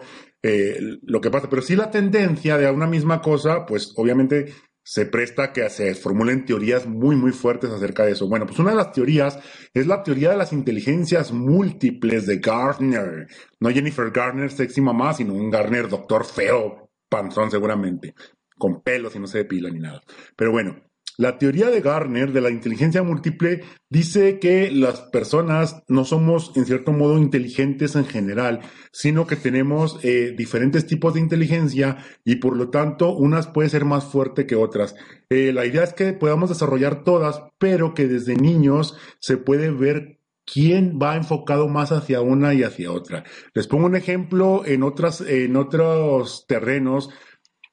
[SPEAKER 2] lo que pasa. Pero sí la tendencia de una misma cosa, pues obviamente se presta que se formulen teorías muy, muy fuertes acerca de eso. Bueno, pues una de las teorías es la teoría de las inteligencias múltiples de Gardner. No Jennifer Garner, sexy mamá, sino un Garner doctor feo, panzón seguramente, con pelos y no se depila ni nada. Pero bueno, la teoría de Garner de la inteligencia múltiple dice que las personas no somos en cierto modo inteligentes en general, sino que tenemos eh, diferentes tipos de inteligencia y por lo tanto unas puede ser más fuerte que otras. Eh, la idea es que podamos desarrollar todas, pero que desde niños se puede ver quién va enfocado más hacia una y hacia otra. Les pongo un ejemplo en, otras, en otros terrenos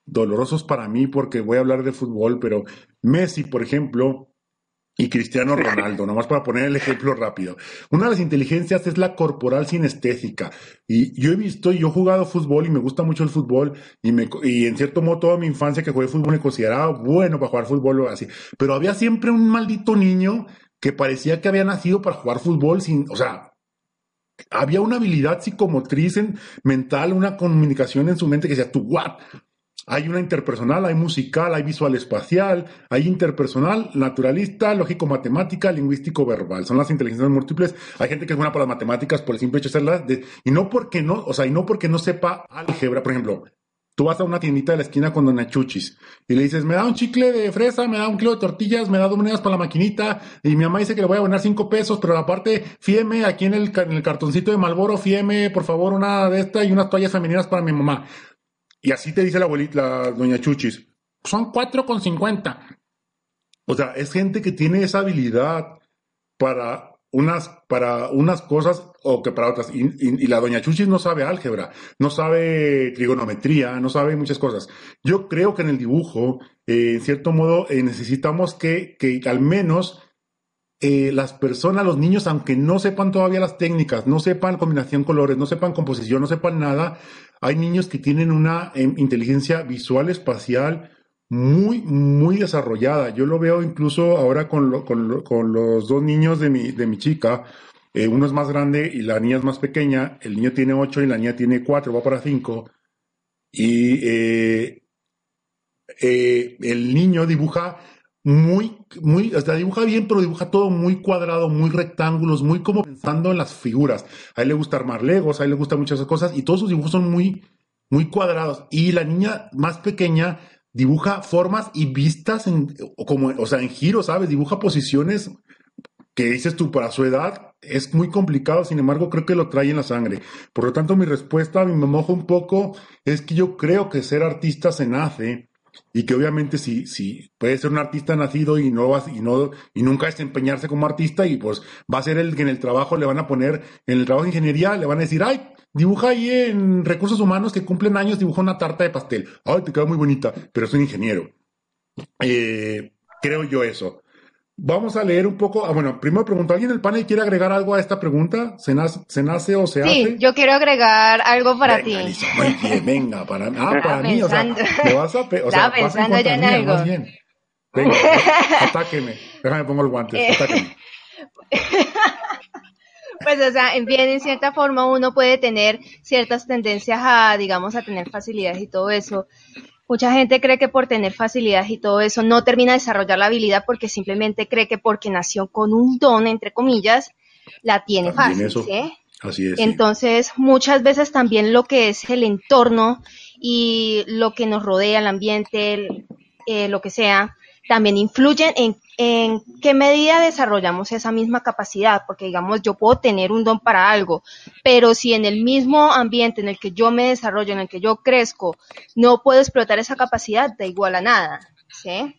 [SPEAKER 2] dolorosos para mí porque voy a hablar de fútbol, pero Messi, por ejemplo, y Cristiano Ronaldo, nomás para poner el ejemplo rápido. Una de las inteligencias es la corporal sinestésica. Y yo he visto, y yo he jugado fútbol y me gusta mucho el fútbol, y, me, y en cierto modo toda mi infancia que jugué fútbol me consideraba bueno para jugar fútbol o así. Pero había siempre un maldito niño que parecía que había nacido para jugar fútbol sin, o sea, había una habilidad psicomotriz en, mental, una comunicación en su mente que decía, tú, what? Hay una interpersonal, hay musical, hay visual espacial, hay interpersonal, naturalista, lógico-matemática, lingüístico-verbal. Son las inteligencias múltiples. Hay gente que es buena para las matemáticas por el simple hecho de hacerlas, y no porque no, o sea, y no porque no sepa álgebra. Por ejemplo, Tú vas a una tiendita de la esquina con Dona Chuchis y le dices, me da un chicle de fresa, me da un kilo de tortillas, me da dos monedas para la maquinita y mi mamá dice que le voy a ganar cinco pesos, pero aparte, fíeme aquí en el, en el cartoncito de Malboro, fíeme por favor una de estas y unas toallas femeninas para mi mamá. Y así te dice la abuelita, la Doña Chuchis. Son cuatro con cincuenta. O sea, es gente que tiene esa habilidad para unas, para unas cosas o que para otras. Y, la doña Chuchis no sabe álgebra, no sabe trigonometría, no sabe muchas cosas. Yo creo que en el dibujo, eh, en cierto modo, eh, necesitamos que, que al menos eh, las personas, los niños, aunque no sepan todavía las técnicas, no sepan combinación colores, no sepan composición, no sepan nada, hay niños que tienen una em, inteligencia visual, espacial, muy, muy desarrollada. Yo lo veo incluso ahora con, con, con los dos niños de mi, de mi chica. Eh, uno es más grande y la niña es más pequeña. El niño tiene ocho y la niña tiene cuatro, va para cinco. Y eh, eh, el niño dibuja muy, muy, o sea, dibuja bien, pero dibuja todo muy cuadrado, muy rectángulos, muy como pensando en las figuras. A él le gusta armar legos, a él le gustan muchas cosas y todos sus dibujos son muy, muy cuadrados. Y la niña más pequeña dibuja formas y vistas en, como, o sea, en giro, ¿sabes? Dibuja posiciones que dices tú para su edad es muy complicado, sin embargo creo que lo trae en la sangre. Por lo tanto, mi respuesta, me mojo un poco, es que yo creo que ser artista se nace y que obviamente si, si puede ser un artista nacido y no, y no y nunca desempeñarse como artista y pues va a ser el que en el trabajo le van a poner, en el trabajo de ingeniería le van a decir, ay, Dibuja ahí en recursos humanos que cumplen años, dibuja una tarta de pastel. Ay, te queda muy bonita, pero soy ingeniero. Eh, creo yo eso. Vamos a leer un poco. Ah, bueno, primero pregunto, ¿alguien del panel quiere agregar algo a esta pregunta? ¿Se nace, se nace o se hace?
[SPEAKER 6] Sí, yo quiero agregar algo para
[SPEAKER 2] venga,
[SPEAKER 6] ti.
[SPEAKER 2] Lisa, muy bien, venga, para, ah, para mí, o sea, me vas a, o sea,
[SPEAKER 6] pensando ya en
[SPEAKER 2] mía,
[SPEAKER 6] algo.
[SPEAKER 2] más bien. Venga, atáqueme. Déjame pongo el guante,
[SPEAKER 6] Eh.
[SPEAKER 2] atáqueme.
[SPEAKER 6] Pues, o sea, en bien, en cierta forma uno puede tener ciertas tendencias a, digamos, a tener facilidades y todo eso. Mucha gente cree que por tener facilidades y todo eso no termina de desarrollar la habilidad porque simplemente cree que porque nació con un don, entre comillas, la tiene
[SPEAKER 2] También
[SPEAKER 6] fácil,
[SPEAKER 2] eso.
[SPEAKER 6] ¿sí?
[SPEAKER 2] Así es. sí.
[SPEAKER 6] Entonces, muchas veces también lo que es el entorno y lo que nos rodea, el ambiente, el- eh, lo que sea, también influyen en, en qué medida desarrollamos esa misma capacidad, porque digamos, yo puedo tener un don para algo, pero si en el mismo ambiente en el que yo me desarrollo, en el que yo crezco, no puedo explotar esa capacidad, da igual a nada, ¿sí?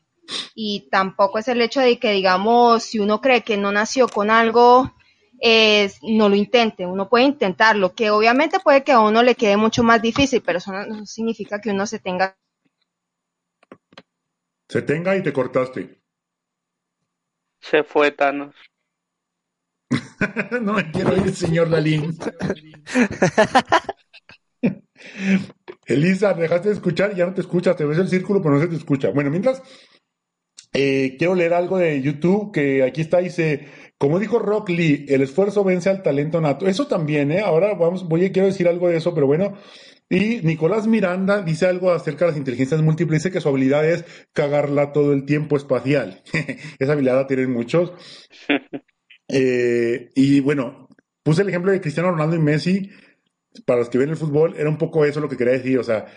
[SPEAKER 6] Y tampoco es el hecho de que, digamos, si uno cree que no nació con algo, es, no lo intente, uno puede intentarlo, que obviamente puede que a uno le quede mucho más difícil, pero eso no, no significa que uno se tenga
[SPEAKER 2] Se tenga y te cortaste.
[SPEAKER 4] Se fue Thanos.
[SPEAKER 2] no me quiero ir, señor Dalín. Elisa, dejaste de escuchar y ya no te escuchas. Te ves el círculo, pero no se te escucha. Bueno, mientras, eh, quiero leer algo de YouTube que aquí está. Dice, como dijo Rock Lee, el esfuerzo vence al talento nato. Eso también, ¿eh? Ahora vamos, voy, quiero decir algo de eso, pero bueno. Y Nicolás Miranda dice algo acerca de las inteligencias múltiples. Dice que su habilidad es cagarla todo el tiempo espacial. Esa habilidad la tienen muchos. Eh, y bueno, puse el ejemplo de Cristiano Ronaldo y Messi. Para los que ven el fútbol, era un poco eso lo que quería decir. O sea,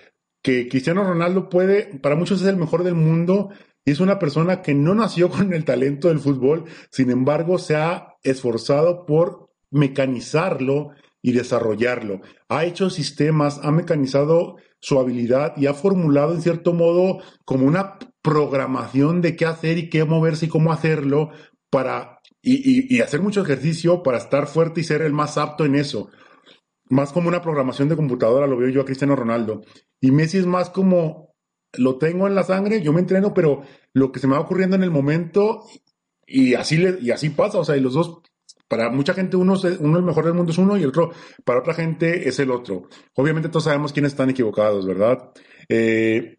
[SPEAKER 2] que Cristiano Ronaldo puede, para muchos es el mejor del mundo y es una persona que no nació con el talento del fútbol, sin embargo, se ha esforzado por mecanizarlo y desarrollarlo. Ha hecho sistemas, ha mecanizado su habilidad y ha formulado en cierto modo como una programación de qué hacer y qué moverse y cómo hacerlo para y, hacer mucho ejercicio para estar fuerte y ser el más apto en eso. Más como una programación de computadora, lo veo yo a Cristiano Ronaldo. Y Messi es más como, lo tengo en la sangre, yo me entreno, pero lo que se me va ocurriendo en el momento, y así, y así pasa. O sea, y los dos, para mucha gente, uno, es- uno el mejor del mundo es uno y el otro, para otra gente, es el otro. Obviamente todos sabemos quiénes están equivocados, ¿verdad? Eh,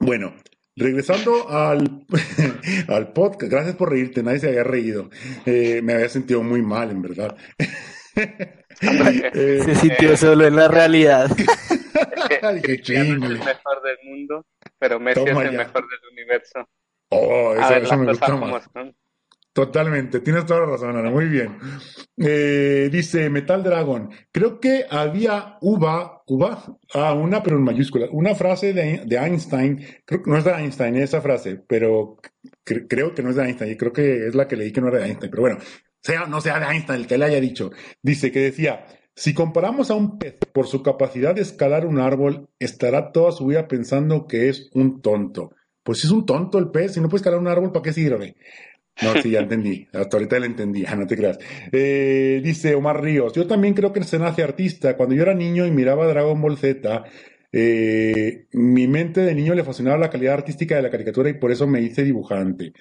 [SPEAKER 2] bueno, regresando al, al podcast, gracias por reírte, nadie se había reído. Eh, me había sentido muy mal, en verdad. Eh,
[SPEAKER 3] Se sintió solo en la realidad.
[SPEAKER 4] Es que
[SPEAKER 2] Dije,
[SPEAKER 4] Cristiano es
[SPEAKER 2] "Chingale".
[SPEAKER 4] el mejor del mundo, pero Messi
[SPEAKER 2] Toma
[SPEAKER 4] es el
[SPEAKER 2] ya.
[SPEAKER 4] mejor del universo.
[SPEAKER 2] Oh,
[SPEAKER 4] A
[SPEAKER 2] eso,
[SPEAKER 4] ver,
[SPEAKER 2] eso
[SPEAKER 4] las
[SPEAKER 2] me
[SPEAKER 4] cosas
[SPEAKER 2] gusta
[SPEAKER 4] como
[SPEAKER 2] más.
[SPEAKER 4] son.
[SPEAKER 2] Totalmente, tienes toda la razón, Ana. Muy bien. Eh, dice Metal Dragon. Creo que había uva, uva, ah, una, pero en mayúscula, una frase de, de Einstein. Creo que no es de Einstein esa frase, pero cre- creo que no es de Einstein. Y creo que es la que leí que no era de Einstein. Pero bueno, sea no sea de Einstein el que le haya dicho. Dice que decía: si comparamos a un pez por su capacidad de escalar un árbol, estará toda su vida pensando que es un tonto. Pues si es un tonto el pez, si no puede escalar un árbol, ¿para qué sirve? No, sí, ya entendí. Hasta ahorita la entendí, ah, no te creas. Eh, dice Omar Ríos, yo también creo que se nace artista. Cuando yo era niño y miraba Dragon Ball Z, eh, mi mente de niño le fascinaba la calidad artística de la caricatura y por eso me hice dibujante.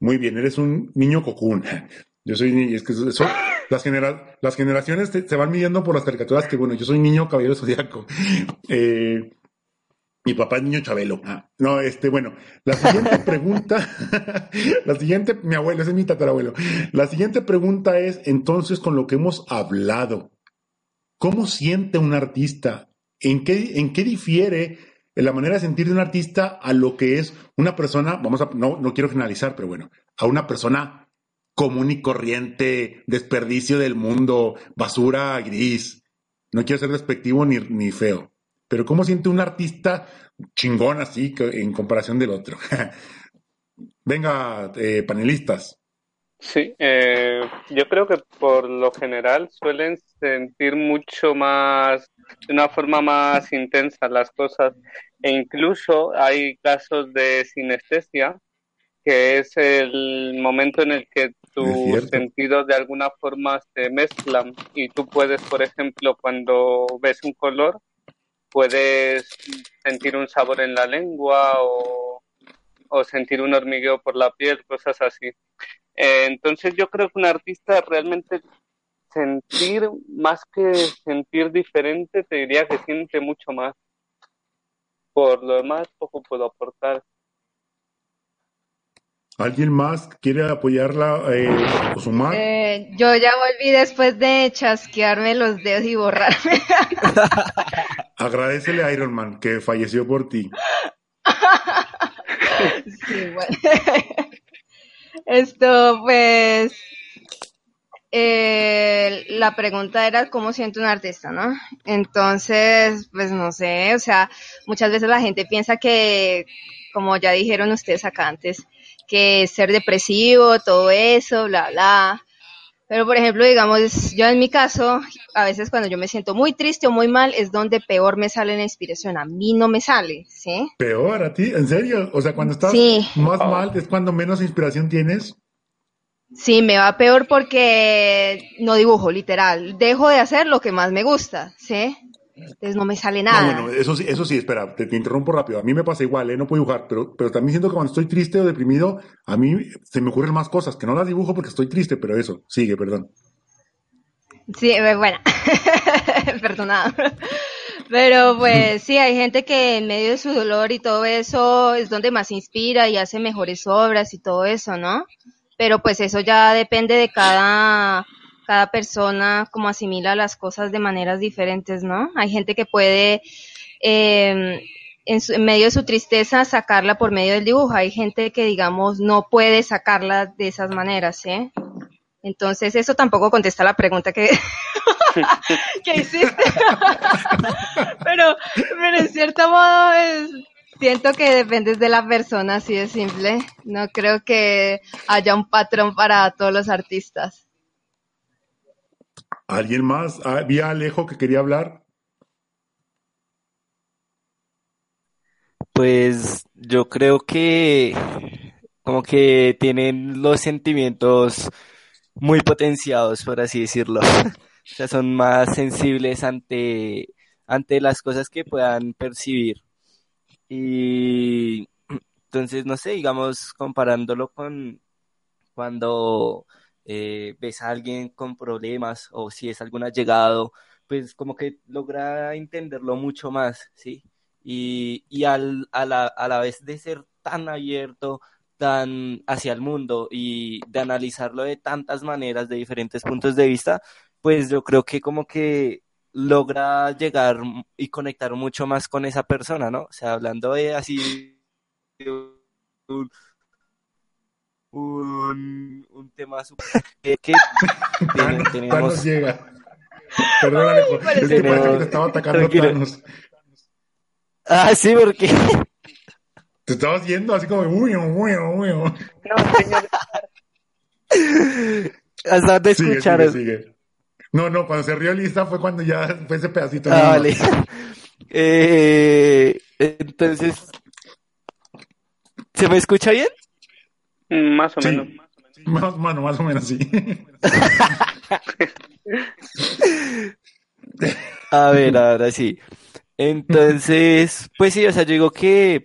[SPEAKER 2] Muy bien, eres un niño cocún. Yo soy niño, es que las, genera- las generaciones se van midiendo por las caricaturas que, bueno, yo soy niño caballero zodiaco. Eh, mi papá es niño Chabelo. Ah, no, este, bueno, la siguiente pregunta, la siguiente, mi abuelo, ese es mi tatarabuelo. La siguiente pregunta es, entonces, con lo que hemos hablado, ¿cómo siente un artista? ¿En qué, en qué difiere la manera de sentir de un artista a lo que es una persona, vamos a, no, no quiero finalizar, pero bueno, a una persona común y corriente, desperdicio del mundo, basura gris? No quiero ser despectivo ni, ni feo. Pero ¿cómo siente un artista chingón así que- en comparación del otro? Venga, eh, panelistas.
[SPEAKER 4] Sí, eh, yo creo que por lo general suelen sentir mucho más, de una forma más intensa las cosas. E incluso hay casos de sinestesia, que es el momento en el que tus sentidos de alguna forma se mezclan y tú puedes, por ejemplo, cuando ves un color, puedes sentir un sabor en la lengua o o sentir un hormigueo por la piel, cosas así. Eh, entonces yo creo que un artista realmente sentir más que sentir diferente, te diría que siente mucho más. Por lo demás, poco puedo aportar.
[SPEAKER 2] ¿Alguien más quiere apoyarla eh, o sumar?
[SPEAKER 6] Eh, yo ya volví después de chasquearme los dedos y borrarme.
[SPEAKER 2] Agradecele a Iron Man que falleció por ti.
[SPEAKER 6] sí, bueno. Esto, pues, eh, la pregunta era cómo siento un artista, ¿no? Entonces, pues no sé, o sea, muchas veces la gente piensa que, como ya dijeron ustedes acá antes, que ser depresivo, todo eso, bla, bla. Pero, por ejemplo, digamos, yo en mi caso, a veces cuando yo me siento muy triste o muy mal, es donde peor me sale la inspiración. A mí no me sale, ¿sí?
[SPEAKER 2] ¿Peor a ti? ¿En serio? O sea, cuando estás más mal, ¿es cuando menos inspiración tienes?
[SPEAKER 6] Sí, me va peor porque no dibujo, literal. Dejo de hacer lo que más me gusta, ¿sí? Entonces no me sale nada.
[SPEAKER 2] No, bueno, eso sí, eso sí, espera, te, interrumpo rápido. A mí me pasa igual, ¿eh? No puedo dibujar, pero, pero también siento que cuando estoy triste o deprimido, a mí se me ocurren más cosas, que no las dibujo porque estoy triste, pero eso, sigue, perdón.
[SPEAKER 6] Sí, eh, bueno, perdonado. Pero pues sí, hay gente que en medio de su dolor y todo eso es donde más inspira y hace mejores obras y todo eso, ¿no? Pero pues eso ya depende de cada cada persona como asimila las cosas de maneras diferentes, ¿no? Hay gente que puede em, en, medio de su tristeza sacarla por medio del dibujo, hay gente que digamos no puede sacarla de esas maneras, ¿eh? Entonces eso tampoco contesta la pregunta que, que hiciste. pero, pero en cierto modo es, siento que depende de la persona, así de simple. No creo que haya un patrón para todos los artistas.
[SPEAKER 2] ¿Alguien más? ¿Había Alejo que quería hablar?
[SPEAKER 3] Pues yo creo que como que tienen los sentimientos muy potenciados, por así decirlo. o sea, son más sensibles ante, ante las cosas que puedan percibir. Y entonces, no sé, digamos, comparándolo con cuando eh, ves a alguien con problemas o si es algún allegado, pues como que logra entenderlo mucho más, ¿sí? Y, y al, a, la, a la vez de ser tan abierto, tan hacia el mundo y de analizarlo de tantas maneras, de diferentes puntos de vista, pues yo creo que como que logra llegar y conectar mucho más con esa persona, ¿no? O sea, hablando de así un tema super, que, que
[SPEAKER 2] tenemos... llega. Perdón, Alejo, es que parece que te estaba atacando Thanos.
[SPEAKER 3] Ah, sí, porque...
[SPEAKER 2] Te estabas yendo así como, uy, uy, uy. No, señor.
[SPEAKER 3] Hasta donde escucharon.
[SPEAKER 2] Sigue, sigue, sigue. No, no, cuando se rió lista fue cuando ya fue ese pedacito.
[SPEAKER 3] Ah, vale. Eh, entonces, ¿se me escucha bien?
[SPEAKER 4] Más o menos.
[SPEAKER 2] Más, bueno, más o menos sí.
[SPEAKER 3] a ver, ahora sí. Entonces, pues sí, o sea, yo digo que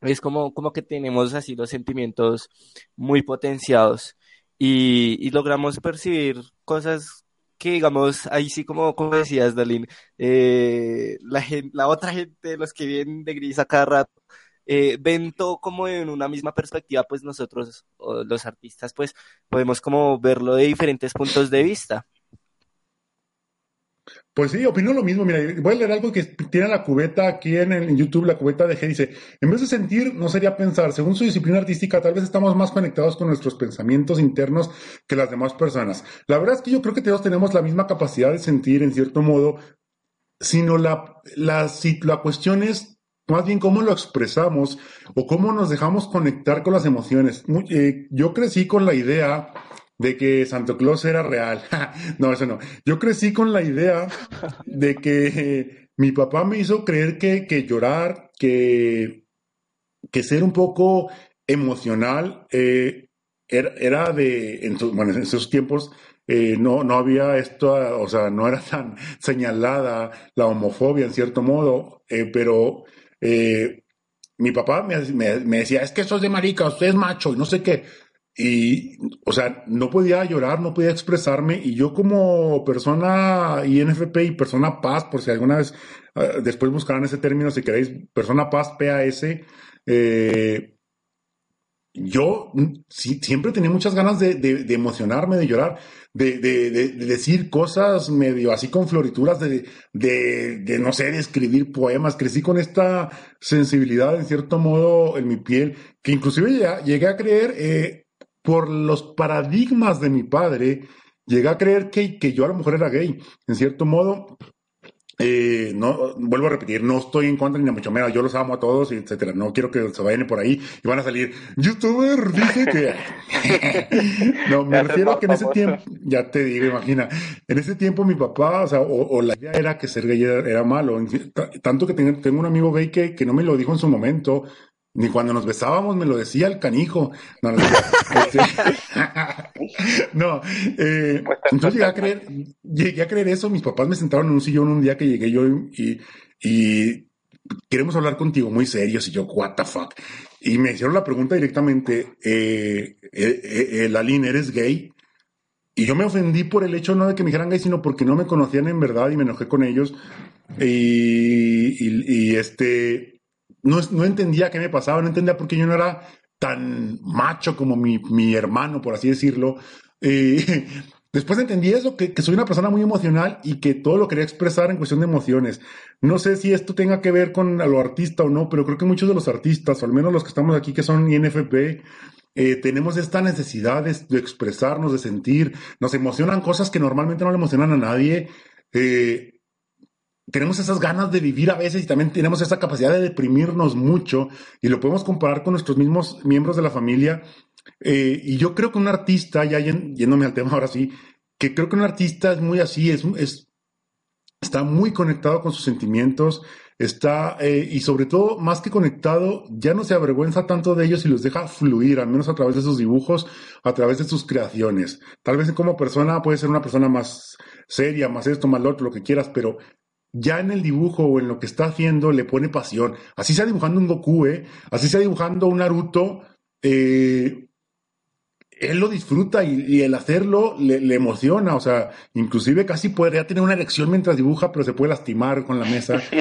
[SPEAKER 3] es como, como que tenemos así los sentimientos muy potenciados y, y logramos percibir cosas que, digamos, ahí sí, como, como decías, Dalín, eh, la, la otra gente, los que vienen de gris a cada rato, eh, ven todo como en una misma perspectiva, pues nosotros, los artistas, pues podemos como verlo de diferentes puntos de vista.
[SPEAKER 2] Pues sí, opino lo mismo. Mira, voy a leer algo que tiene la cubeta aquí en, en YouTube, la cubeta de G. Dice, en vez de sentir, no sería pensar. Según su disciplina artística, tal vez estamos más conectados con nuestros pensamientos internos que las demás personas. La verdad es que yo creo que todos tenemos la misma capacidad de sentir, en cierto modo, sino la, la, la cuestión es más bien cómo lo expresamos o cómo nos dejamos conectar con las emociones. Eh, yo crecí con la idea de que Santo Claus era real. no, eso no. Yo crecí con la idea de que mi papá me hizo creer que, que llorar, que, que ser un poco emocional eh, era, de, en bueno, en esos tiempos eh, no, no había esto, o sea, no era tan señalada la homofobia en cierto modo, pero eh, mi papá me, decía, es que eso es de marica, usted es macho y no sé qué. Y, o sea, no podía llorar, no podía expresarme. Y yo como persona INFP y persona paz, por si alguna vez uh, después buscarán ese término, si queréis, persona paz, PAS, eh, yo sí, siempre tenía muchas ganas de, de, de emocionarme, de llorar, de, de, decir cosas medio así con florituras, de, no sé, de escribir poemas. Crecí con esta sensibilidad, en cierto modo, en mi piel, que inclusive llegué, llegué a creer, eh, por los paradigmas de mi padre, llegué a creer que, que yo a lo mejor era gay. En cierto modo, eh, no, vuelvo a repetir, no estoy en contra ni mucho menos, yo los amo a todos, etcétera. No quiero que se vayan por ahí y van a salir, youtuber, dice que. no, me refiero a que en ese tiempo, ya te digo, imagina, en ese tiempo mi papá, o sea, o, la idea era que ser gay era, malo. Tanto que tengo, tengo un amigo gay que, que no me lo dijo en su momento, ni cuando nos besábamos me lo decía el canijo. No, no, este, no eh, entonces llegué a creer, llegué a creer eso. Mis papás me sentaron en un sillón un día que llegué yo y, y queremos hablar contigo muy serios y yo, what the fuck. Y me hicieron la pregunta directamente, eh, eh, eh ¿eres gay? Y yo me ofendí por el hecho no de que me dijeran gay, sino porque no me conocían en verdad y me enojé con ellos. Y, y, y este, no, entendía qué me pasaba, no entendía por qué yo no era tan macho como mi, mi hermano, por así decirlo. Eh, después entendí eso, que, que, soy una persona muy emocional y que todo lo quería expresar en cuestión de emociones. No sé si esto tenga que ver con lo artista o no, pero creo que muchos de los artistas, o al menos los que estamos aquí que son INFP, eh, tenemos esta necesidad de, de, expresarnos, de sentir, nos emocionan cosas que normalmente no le emocionan a nadie. Eh, tenemos esas ganas de vivir a veces y también tenemos esa capacidad de deprimirnos mucho y lo podemos comparar con nuestros mismos miembros de la familia. Eh, y yo creo que un artista, ya yéndome al tema ahora sí, que creo que un artista es muy así, es, es está muy conectado con sus sentimientos, está, eh, y sobre todo, más que conectado, ya no se avergüenza tanto de ellos y los deja fluir, al menos a través de sus dibujos, a través de sus creaciones. Tal vez como persona puede ser una persona más seria, más esto, más lo otro, lo que quieras, pero ya en el dibujo o en lo que está haciendo le pone pasión. Así sea dibujando un Goku, ¿eh? así sea dibujando un Naruto, eh, él lo disfruta y, el hacerlo le, emociona, o sea, inclusive casi podría tener una erección mientras dibuja, pero se puede lastimar con la mesa.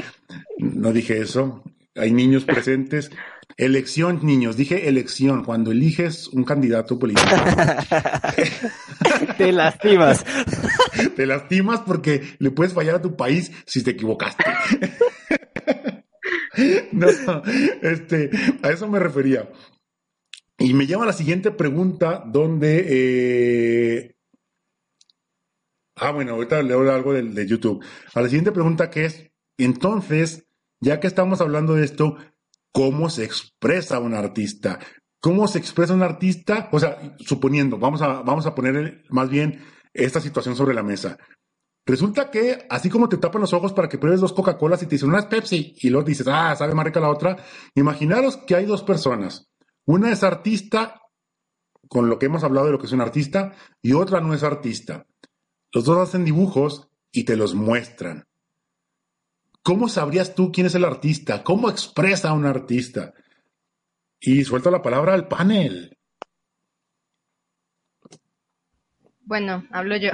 [SPEAKER 2] No dije eso, hay niños presentes. Elección, niños, dije elección, cuando eliges un candidato político.
[SPEAKER 3] Te lastimas.
[SPEAKER 2] Te lastimas porque le puedes fallar a tu país si te equivocaste. no, este, a eso me refería. Y me llama la siguiente pregunta, donde... Eh... Ah, bueno, ahorita leo algo de, de YouTube. A la siguiente pregunta que es, entonces, ya que estamos hablando de esto, ¿cómo se expresa un artista? ¿Cómo se expresa un artista? O sea, suponiendo, vamos a, vamos a poner más bien esta situación sobre la mesa. Resulta que, así como te tapan los ojos para que pruebes dos Coca-Colas y te dicen una es Pepsi, y luego dices, ah, sabe más rica la otra, imaginaros que hay dos personas. Una es artista, con lo que hemos hablado de lo que es un artista, y otra no es artista. Los dos hacen dibujos y te los muestran. ¿Cómo sabrías tú quién es el artista? ¿Cómo expresa un artista? Y suelta la palabra al panel.
[SPEAKER 6] Bueno, hablo yo.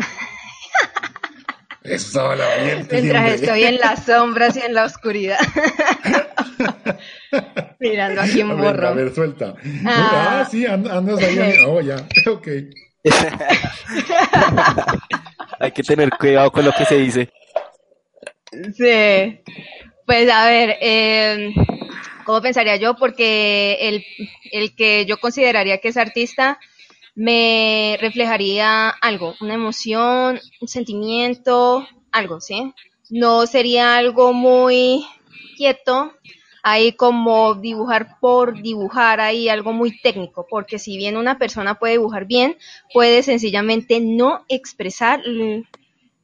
[SPEAKER 2] Eso, la
[SPEAKER 6] Mientras estoy en las sombras y en la oscuridad. Mirando aquí un borro.
[SPEAKER 2] A ver, suelta. Ah, ah sí, andas ahí. Oh, ya. Ok.
[SPEAKER 3] Hay que tener cuidado con lo que se dice.
[SPEAKER 6] Sí. Pues a ver, eh, ¿cómo pensaría yo? Porque el, el que yo consideraría que es artista me reflejaría algo, una emoción, un sentimiento, algo, ¿sí? No sería algo muy quieto, ahí como dibujar por dibujar, ahí algo muy técnico, porque si bien una persona puede dibujar bien, puede sencillamente no expresar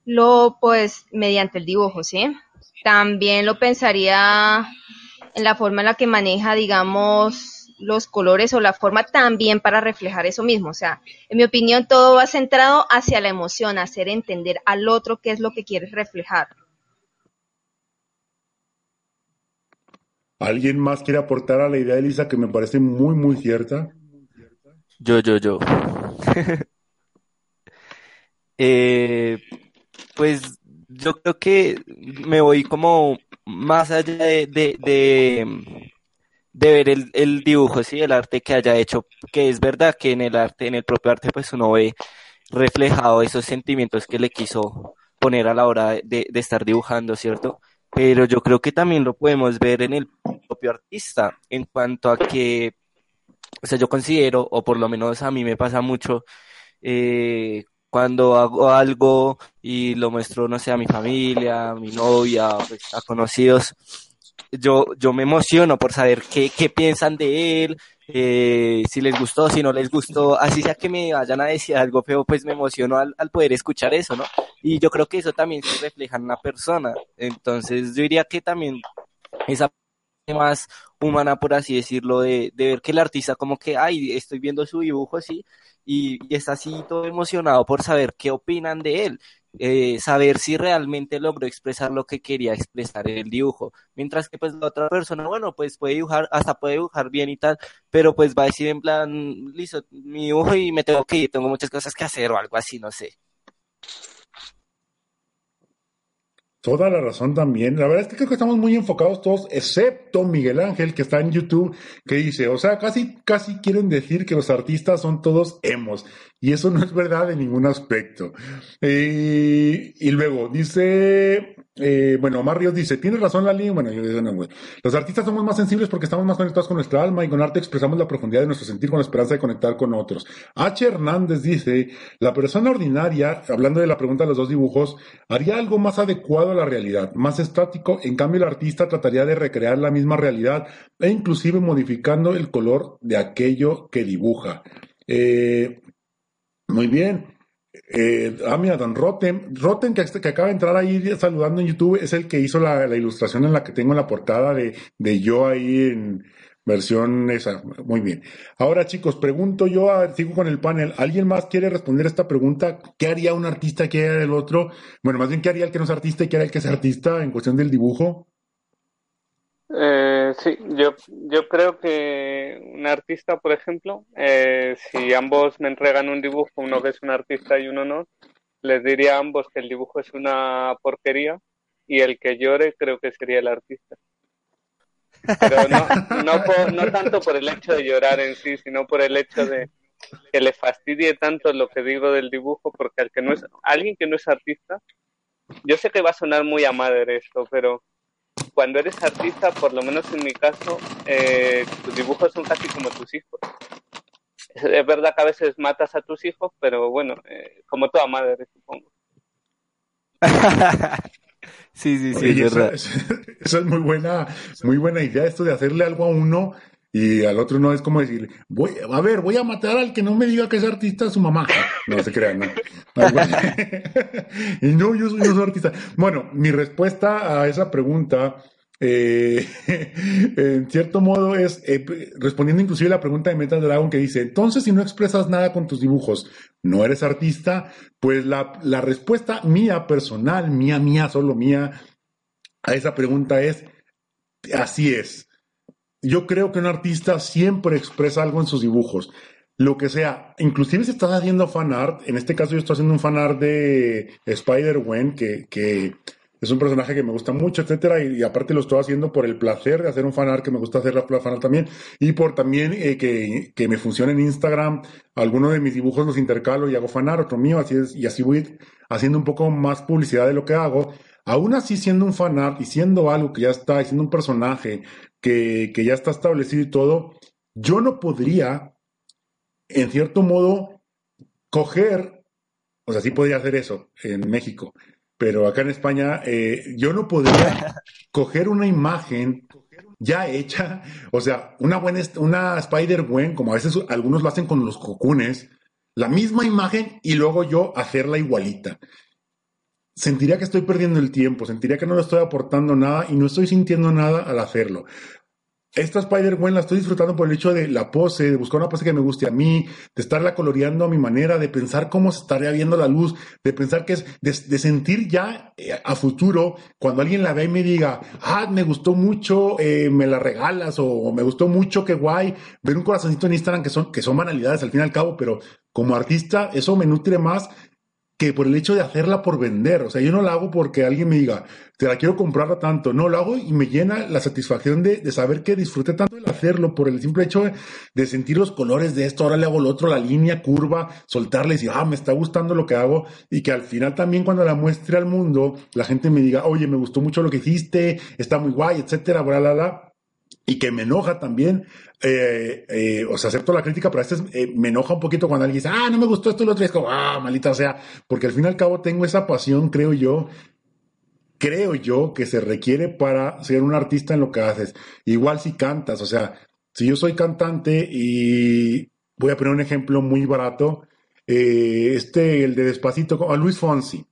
[SPEAKER 6] lo pues mediante el dibujo, ¿sí? También lo pensaría en la forma en la que maneja, digamos, los colores o la forma también para reflejar eso mismo. O sea, en mi opinión, todo va centrado hacia la emoción, hacer entender al otro qué es lo que quieres reflejar.
[SPEAKER 2] ¿Alguien más quiere aportar a la idea de Elisa que me parece muy, muy cierta?
[SPEAKER 3] Yo, yo, yo. Eh, pues yo creo que me voy como más allá de, de, de, ver el, el dibujo, sí, el arte que haya hecho, que es verdad que en el arte, en el propio arte, pues uno ve reflejado esos sentimientos que le quiso poner a la hora de, de estar dibujando, ¿cierto? Pero yo creo que también lo podemos ver en el propio artista, en cuanto a que, o sea, yo considero, o por lo menos a mí me pasa mucho, eh, cuando hago algo y lo muestro, no sé, a mi familia, a mi novia, pues, a conocidos, yo, yo me emociono por saber qué, qué piensan de él, eh, si les gustó, si no les gustó, así sea que me vayan a decir algo feo, pues me emociono al, al poder escuchar eso, ¿no? Y yo creo que eso también se refleja en la persona. Entonces, yo diría que también esa más humana, por así decirlo, de, de ver que el artista como que, ay, estoy viendo su dibujo así, y, y está así todo emocionado por saber qué opinan de él eh, saber si realmente logró expresar lo que quería expresar el dibujo. Mientras que pues la otra persona, bueno, pues puede dibujar, hasta puede dibujar bien y tal, pero pues va a decir en plan, listo, mi dibujo y me tengo que ir, tengo muchas cosas que hacer o algo así, no sé.
[SPEAKER 2] Toda la razón también. La verdad es que creo que estamos muy enfocados todos, excepto Miguel Ángel, que está en YouTube, que dice, o sea, casi, casi quieren decir que los artistas son todos emos. Y eso no es verdad en ningún aspecto. Eh, y luego dice, eh, bueno, Omar Ríos dice, tienes razón Lali, bueno, yo digo, no, güey. Los artistas somos más sensibles porque estamos más conectados con nuestra alma y con arte expresamos la profundidad de nuestro sentir con la esperanza de conectar con otros. H. Hernández dice, la persona ordinaria, hablando de la pregunta de los dos dibujos, haría algo más adecuado a la realidad, más estático, en cambio el artista trataría de recrear la misma realidad e inclusive modificando el color de aquello que dibuja. Eh, muy bien. Eh, ah, mira, Don Rotten, Rotten que, acaba de entrar ahí saludando en YouTube, es el que hizo la, ilustración en la que tengo en la portada de, de yo ahí en versión esa. Muy bien. Ahora, chicos, pregunto yo, a, sigo con el panel. ¿Alguien más quiere responder esta pregunta? ¿Qué haría un artista? ¿Qué haría el otro? Bueno, más bien, ¿qué haría el que no es artista y qué haría el que es artista en cuestión del dibujo?
[SPEAKER 4] Eh, sí, yo, yo creo que un artista, por ejemplo, eh, si ambos me entregan un dibujo, uno que es un artista y uno no, les diría a ambos que el dibujo es una porquería y el que llore creo que sería el artista. Pero no, no, no tanto por el hecho de llorar en sí, sino por el hecho de que le fastidie tanto lo que digo del dibujo, porque al que no es, alguien que no es artista, yo sé que va a sonar muy a madre esto, pero cuando eres artista, por lo menos en mi caso, eh, tus dibujos son casi como tus hijos. Es verdad que a veces matas a tus hijos, pero bueno, eh, como toda madre, supongo.
[SPEAKER 3] sí, sí, sí,
[SPEAKER 2] Oye,
[SPEAKER 3] es verdad.
[SPEAKER 2] Esa, esa, es muy buena, muy buena idea, esto de hacerle algo a uno y al otro no es como decir, voy, a ver, voy a matar al que no me diga que es artista su mamá. No se crean, no. y no, yo soy, yo soy artista. Bueno, mi respuesta a esa pregunta, eh, en cierto modo, es eh, respondiendo inclusive a la pregunta de Metal Dragon que dice, entonces si no expresas nada con tus dibujos, no eres artista, pues la, la respuesta mía personal, mía, mía, solo mía, a esa pregunta es, así es yo creo que un artista siempre expresa algo en sus dibujos. Lo que sea, inclusive si estás haciendo fan art, en este caso yo estoy haciendo un fan art de Spider-Gwen, que, que, es un personaje que me gusta mucho, etcétera, y, aparte lo estoy haciendo por el placer de hacer un fan art, que me gusta hacer la fan art también, y por también eh, que, que, me funcione en Instagram, algunos de mis dibujos los intercalo y hago fan art, otro mío, así es, y así voy haciendo un poco más publicidad de lo que hago. Aún así, siendo un fan art y siendo algo que ya está, y siendo un personaje que, que ya está establecido y todo, yo no podría, en cierto modo, coger, o sea, sí podría hacer eso en México, pero acá en España eh, yo no podría coger una imagen ya hecha, o sea, una buena, una Spider-Gwen, como a veces algunos lo hacen con los cocunes, la misma imagen y luego yo hacerla igualita. Sentiría que estoy perdiendo el tiempo, sentiría que no le estoy aportando nada y no estoy sintiendo nada al hacerlo. esta Spider-Gwen la estoy disfrutando por el hecho de la pose, de buscar una pose que me guste a mí, de estarla coloreando a mi manera, de pensar cómo se estaría viendo la luz, de pensar que es, de, sentir ya eh, a futuro, cuando alguien la ve y me diga, ah, me gustó mucho, eh, me la regalas, o, me gustó mucho, qué guay, ver un corazoncito en Instagram que son, que son banalidades al fin y al cabo, pero como artista eso me nutre más que por el hecho de hacerla por vender. O sea, yo no la hago porque alguien me diga, te la quiero comprar tanto. No, lo hago y me llena la satisfacción de, de saber que disfruté tanto el hacerlo por el simple hecho de, sentir los colores de esto. Ahora le hago lo otro, la línea, curva, soltarle y decir, ah, me está gustando lo que hago. Y que al final también cuando la muestre al mundo, la gente me diga, oye, me gustó mucho lo que hiciste, está muy guay, etcétera, bla, bla, bla y que me enoja también, eh, eh, o sea, acepto la crítica, pero a veces eh, me enoja un poquito cuando alguien dice, ah, no me gustó esto y lo otro, y es como, ah, malita sea, porque al fin y al cabo tengo esa pasión, creo yo, creo yo, que se requiere para ser un artista en lo que haces. Igual si cantas, o sea, si yo soy cantante y voy a poner un ejemplo muy barato, este, el de Despacito, a Luis Fonsi.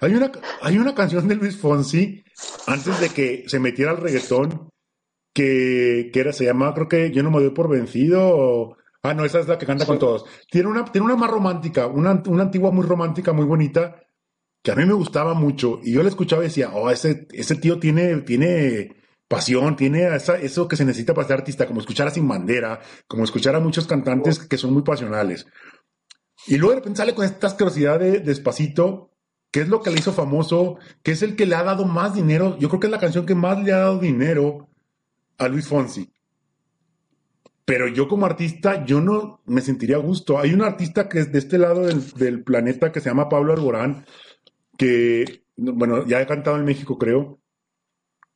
[SPEAKER 2] Hay una, hay una canción de Luis Fonsi, antes de que se metiera al reggaetón, que, que era, se llamaba, creo que Yo no me doy por vencido. ah, no, esa es la que canta con todos. Tiene una, tiene una más romántica, una, una antigua muy romántica, muy bonita, que a mí me gustaba mucho. Y yo la escuchaba y decía, oh, ese, ese tío tiene, tiene pasión, tiene esa, eso que se necesita para ser artista, como escuchar a Sin Bandera, como escuchar a muchos cantantes que son muy pasionales. Y luego de repente sale con esta asquerosidad de Despacito, que es lo que le hizo famoso, que es el que le ha dado más dinero. Yo creo que es la canción que más le ha dado dinero a Luis Fonsi. Pero yo como artista, yo no me sentiría a gusto. Hay un artista que es de este lado del, planeta que se llama Pablo Alborán, que, bueno, ya ha cantado en México, creo.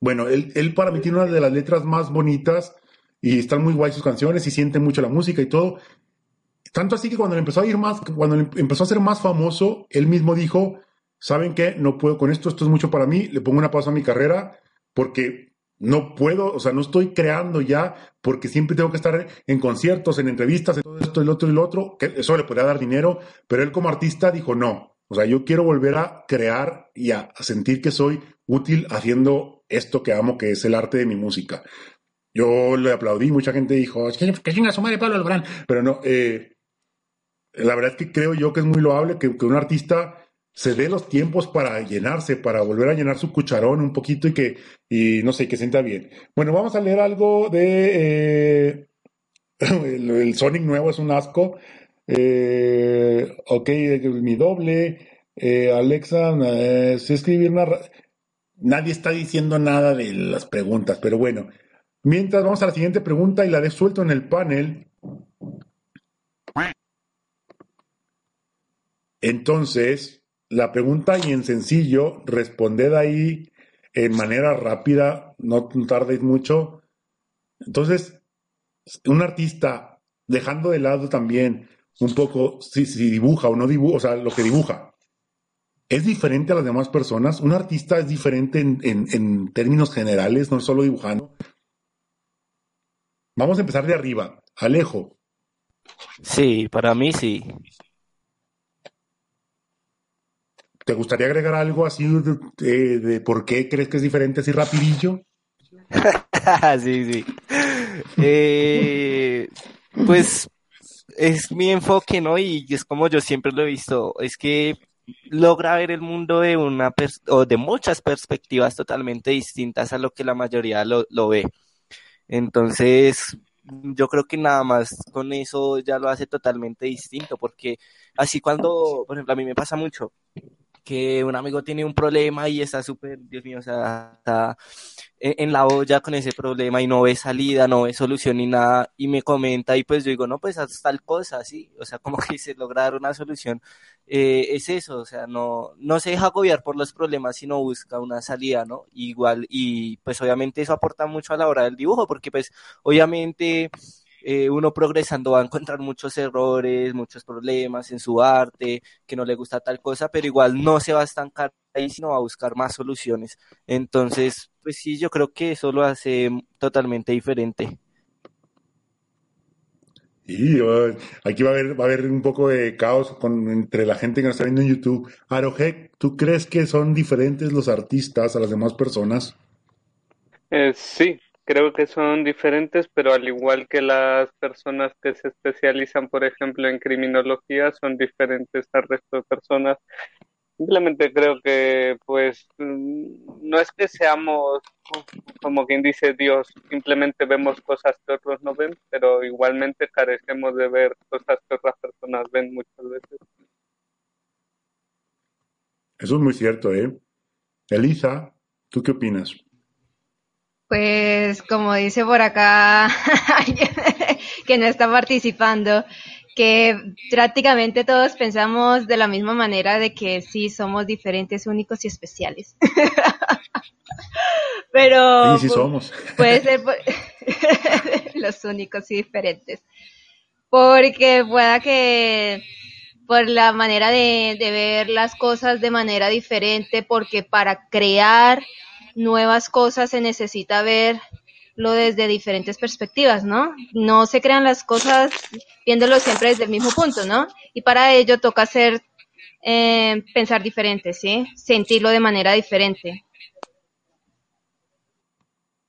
[SPEAKER 2] Bueno, él, él para mí tiene una de las letras más bonitas y están muy guay sus canciones y siente mucho la música y todo. Tanto así que cuando empezó a ir más, cuando empezó a ser más famoso, él mismo dijo, ¿saben qué? No puedo con esto, esto es mucho para mí, le pongo una pausa a mi carrera porque no puedo, o sea, no estoy creando ya porque siempre tengo que estar en conciertos, en entrevistas, en todo esto, el otro y lo otro, que eso le podría dar dinero, pero él como artista dijo no, o sea, yo quiero volver a crear y a, sentir que soy útil haciendo esto que amo, que es el arte de mi música. Yo le aplaudí, mucha gente dijo, que chinga su madre Pablo Alborán, pero no, eh, la verdad es que creo yo que es muy loable que un artista se dé los tiempos para llenarse, para volver a llenar su cucharón un poquito y que, y no sé, que sienta bien. Bueno, vamos a leer algo de eh, el, Sonic nuevo es un asco. Eh, ok, mi doble. Eh, Alexa, sé escribir una... Nadie está diciendo nada de las preguntas, pero bueno. Mientras vamos a la siguiente pregunta y la de suelto en el panel. Entonces, la pregunta y en sencillo, responded ahí en manera rápida, no tardéis mucho. Entonces, un artista, dejando de lado también un poco si, dibuja o no dibuja, o sea, lo que dibuja, ¿es diferente a las demás personas? ¿Un artista es diferente en, en términos generales, no solo dibujando? Vamos a empezar de arriba. Alejo.
[SPEAKER 3] Sí, para mí sí.
[SPEAKER 2] ¿Te gustaría agregar algo así de, por qué crees que es diferente así rapidillo?
[SPEAKER 3] sí, sí. Eh, pues es mi enfoque, ¿no? Y es como yo siempre lo he visto, es que logra ver el mundo de una o de muchas perspectivas totalmente distintas a lo que la mayoría lo, lo ve. Entonces, yo creo que nada más con eso ya lo hace totalmente distinto, porque así cuando, por ejemplo, a mí me pasa mucho, que un amigo tiene un problema y está súper, Dios mío, o sea, está en, la olla con ese problema y no ve salida, no ve solución ni nada, y me comenta y pues yo digo, no, pues tal cosa, sí, o sea, como que se lograr una solución, eh, es eso, o sea, no, no se deja agobiar por los problemas, sino busca una salida, ¿no? Igual, y pues obviamente eso aporta mucho a la hora del dibujo, porque pues obviamente eh, uno progresando va a encontrar muchos errores, muchos problemas en su arte, que no le gusta tal cosa, pero igual no se va a estancar ahí, sino va a buscar más soluciones. Entonces, pues sí, yo creo que eso lo hace totalmente diferente.
[SPEAKER 2] Y aquí va a haber, va a haber un poco de caos con, entre la gente que nos está viendo en YouTube. Arojek, ¿tú crees que son diferentes los artistas a las demás personas?
[SPEAKER 4] Eh, sí, creo que son diferentes, pero al igual que las personas que se especializan, por ejemplo, en criminología, son diferentes al resto de personas. Simplemente creo que, pues, mm, no es que seamos como quien dice Dios, simplemente vemos cosas que otros no ven, pero igualmente carecemos de ver cosas que otras personas ven muchas veces.
[SPEAKER 2] Eso es muy cierto, ¿eh? Elisa, ¿tú qué opinas?
[SPEAKER 6] Pues como dice por acá que no está participando, que prácticamente todos pensamos de la misma manera de que sí somos diferentes, únicos y especiales. Pero
[SPEAKER 2] sí, sí somos.
[SPEAKER 6] puede ser los únicos y diferentes. Porque pueda que por la manera de, de ver las cosas de manera diferente, porque para crear nuevas cosas se necesita verlo desde diferentes perspectivas, ¿no? No se crean las cosas viéndolo siempre desde el mismo punto, ¿no? Y para ello toca hacer, eh, pensar diferente, ¿sí? Sentirlo de manera diferente.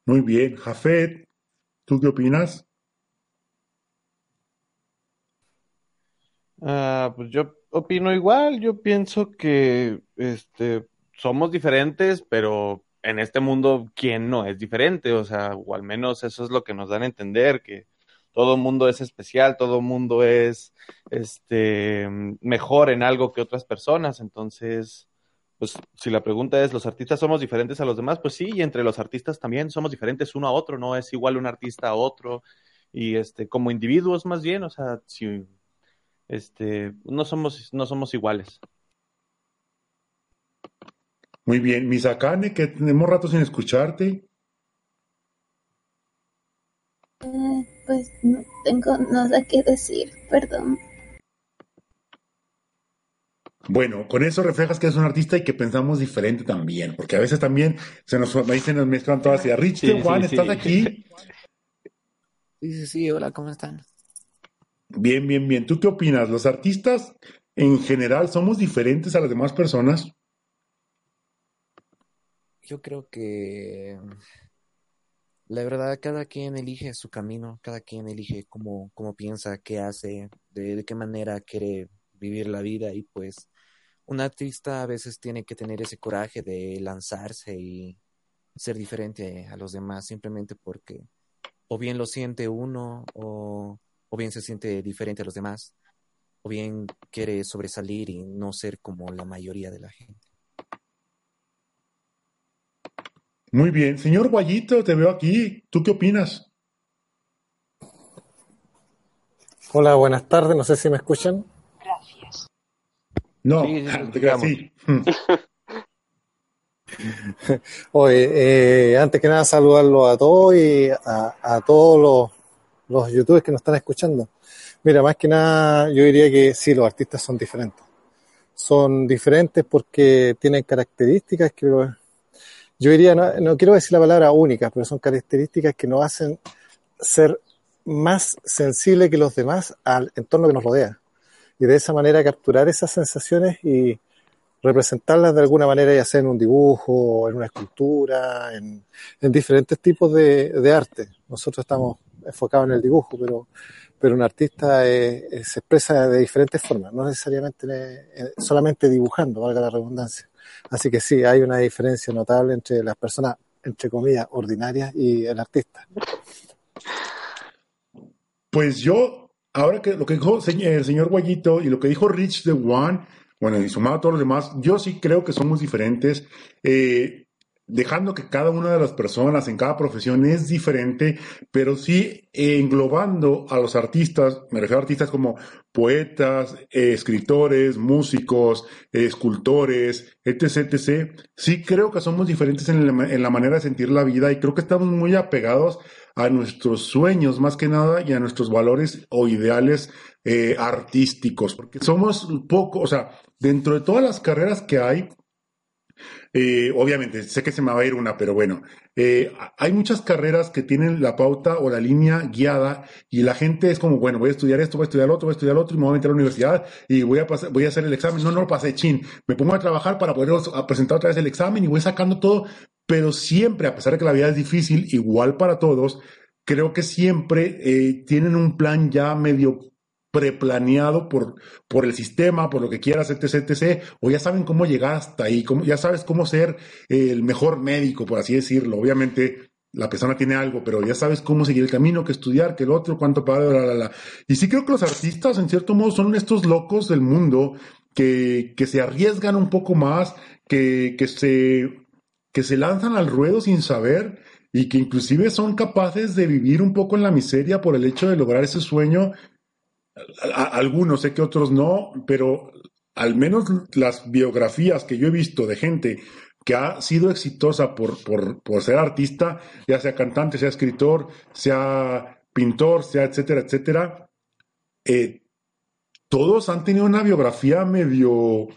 [SPEAKER 2] Muy bien, Jafet, ¿tú qué opinas?
[SPEAKER 7] Ah, pues yo opino igual, yo pienso que este somos diferentes, pero en este mundo, ¿quién no es diferente? O sea, o al menos eso es lo que nos dan a entender, que todo mundo es especial, todo mundo es este mejor en algo que otras personas. Entonces, pues si la pregunta es, ¿los artistas somos diferentes a los demás? Pues sí, y entre los artistas también somos diferentes uno a otro, no es igual un artista a otro. Y este, como individuos más bien, o sea, si este, no somos, no somos iguales.
[SPEAKER 2] Muy bien, Misakane, que tenemos rato sin escucharte.
[SPEAKER 8] Eh, pues no tengo nada que decir, perdón.
[SPEAKER 2] Bueno, con eso reflejas que es un artista y que pensamos diferente también, porque a veces también se nos, ahí se nos mezclan todas. Y Rich,
[SPEAKER 3] Sí,
[SPEAKER 2] Juan,
[SPEAKER 3] sí,
[SPEAKER 2] ¿estás
[SPEAKER 3] sí.
[SPEAKER 2] aquí?
[SPEAKER 9] Sí, sí, sí, hola, ¿cómo están?
[SPEAKER 2] Bien, bien, bien. ¿Tú qué opinas? ¿Los artistas en general somos diferentes a las demás personas?
[SPEAKER 9] Yo creo que la verdad cada quien elige su camino, cada quien elige cómo, cómo piensa, qué hace, de, de qué manera quiere vivir la vida y pues un artista a veces tiene que tener ese coraje de lanzarse y ser diferente a los demás simplemente porque o bien lo siente uno o, o bien se siente diferente a los demás o bien quiere sobresalir y no ser como la mayoría de la gente.
[SPEAKER 2] Muy bien. Señor Guayito, te veo aquí. ¿Tú qué opinas?
[SPEAKER 10] Hola, buenas tardes. No sé si me escuchan.
[SPEAKER 2] No,
[SPEAKER 7] Sí, sí.
[SPEAKER 10] Oye, eh, antes que nada saludarlo a todos y a, a todos los, los youtubers que nos están escuchando. Mira, más que nada yo diría que sí, los artistas son diferentes. Son diferentes porque tienen características que yo diría, no, no quiero decir la palabra únicas, pero son características que nos hacen ser más sensibles que los demás al entorno que nos rodea. Y de esa manera capturar esas sensaciones y representarlas de alguna manera, ya sea en un dibujo, en una escultura, en, en diferentes tipos de arte. Nosotros estamos enfocados en el dibujo, pero, pero un artista eh, eh, se expresa de diferentes formas, no necesariamente eh, solamente dibujando, valga la redundancia. Así que sí, hay una diferencia notable entre las personas, entre comillas, ordinarias y el artista.
[SPEAKER 2] Pues yo, ahora que lo que dijo el señor Guayito y lo que dijo Rich de One, bueno, y sumado a todos los demás, yo sí creo que somos diferentes. Dejando que cada una de las personas en cada profesión es diferente, pero sí eh, englobando a los artistas, me refiero a artistas como poetas, eh, escritores, músicos, escultores, etc., etc. Sí creo que somos diferentes en la, manera de sentir la vida y creo que estamos muy apegados a nuestros sueños más que nada y a nuestros valores o ideales eh, artísticos, porque somos poco, o sea, dentro de todas las carreras que hay, eh, obviamente, sé que se me va a ir una, pero bueno, eh, hay muchas carreras que tienen la pauta o la línea guiada y la gente es como, bueno, voy a estudiar esto, voy a estudiar lo otro, voy a estudiar lo otro y me voy a meter a la universidad y voy a, pasar, voy a hacer el examen. No, no lo pasé, chin. Me pongo a trabajar para poder presentar otra vez el examen y voy sacando todo, pero siempre, a pesar de que la vida es difícil, igual para todos, creo que siempre eh, tienen un plan ya medio preplaneado por, por el sistema, por lo que quieras, etc, etc, o ya saben cómo llegar hasta ahí, cómo, ya sabes cómo ser el mejor médico, por así decirlo. Obviamente, la persona tiene algo, pero ya sabes cómo seguir el camino, que estudiar, que el otro, cuánto pagar, bla, bla, bla. Y sí creo que los artistas, en cierto modo, son estos locos del mundo que, que se arriesgan un poco más, que, que, se, que se lanzan al ruedo sin saber y que inclusive son capaces de vivir un poco en la miseria por el hecho de lograr ese sueño. Algunos, sé que otros no, pero al menos las biografías que yo he visto de gente que ha sido exitosa por, por, ser artista, ya sea cantante, sea escritor, sea pintor, sea etcétera, etcétera, eh, todos han tenido una biografía medio,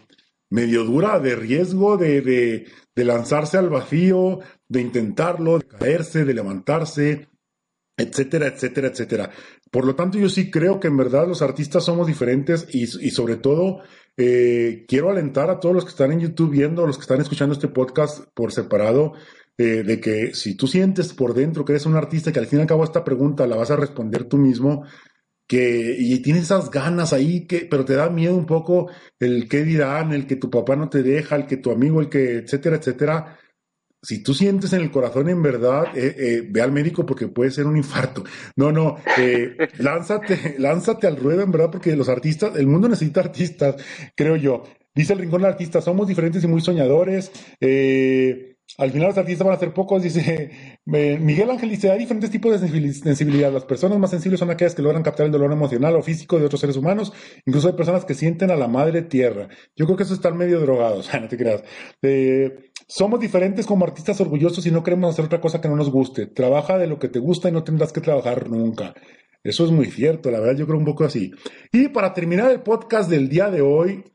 [SPEAKER 2] medio dura, de riesgo, de, de, de lanzarse al vacío, de intentarlo, de caerse, de levantarse, etcétera, etcétera, etcétera. Por lo tanto, yo sí creo que en verdad los artistas somos diferentes y, sobre todo eh, quiero alentar a todos los que están en YouTube viendo, los que están escuchando este podcast por separado, eh, de que si tú sientes por dentro que eres un artista, que al fin y al cabo esta pregunta la vas a responder tú mismo, que y tienes esas ganas ahí, que, pero te da miedo un poco el qué dirán, el que tu papá no te deja, el que tu amigo, el que, etcétera, etcétera si tú sientes en el corazón en verdad, eh, eh, ve al médico porque puede ser un infarto. No, no, eh, lánzate, lánzate al ruedo en verdad porque los artistas, el mundo necesita artistas, creo yo. Dice el Rincón del Artista, somos diferentes y muy soñadores. al final los artistas van a ser pocos, dice Miguel Ángel, dice, hay diferentes tipos de sensibilidad. Las personas más sensibles son aquellas que logran captar el dolor emocional o físico de otros seres humanos. Incluso hay personas que sienten a la madre tierra. Yo creo que eso está medio drogado, o sea, no te creas. Somos diferentes como artistas orgullosos y no queremos hacer otra cosa que no nos guste. Trabaja de lo que te gusta y no tendrás que trabajar nunca. Eso es muy cierto, la verdad yo creo un poco así. Y para terminar el podcast del día de hoy,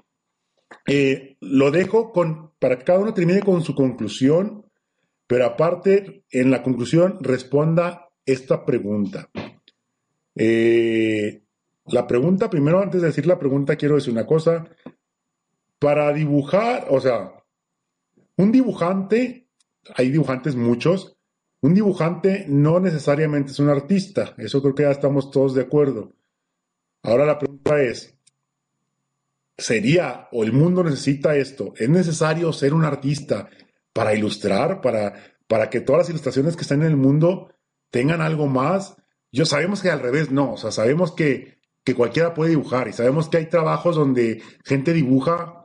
[SPEAKER 2] eh, lo dejo con, para que cada uno termine con su conclusión, pero aparte, en la conclusión, responda esta pregunta. Eh, la pregunta, primero antes de decir la pregunta, quiero decir una cosa. Para dibujar, o sea, un dibujante, hay dibujantes muchos, un dibujante no necesariamente es un artista, eso creo que ya estamos todos de acuerdo. Ahora la pregunta es, ¿sería o el mundo necesita esto? ¿Es necesario ser un artista para ilustrar, para, para que todas las ilustraciones que están en el mundo tengan algo más? Yo sabemos que al revés no, o sea, sabemos que, que cualquiera puede dibujar y sabemos que hay trabajos donde gente dibuja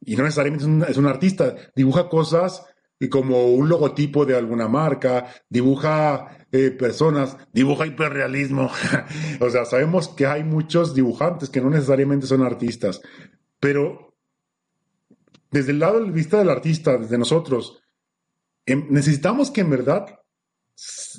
[SPEAKER 2] y no necesariamente es un, artista, dibuja cosas como un logotipo de alguna marca, dibuja eh, personas, dibuja hiperrealismo. o sea, sabemos que hay muchos dibujantes que no necesariamente son artistas, pero desde el lado de vista del artista, desde nosotros, em, necesitamos que en verdad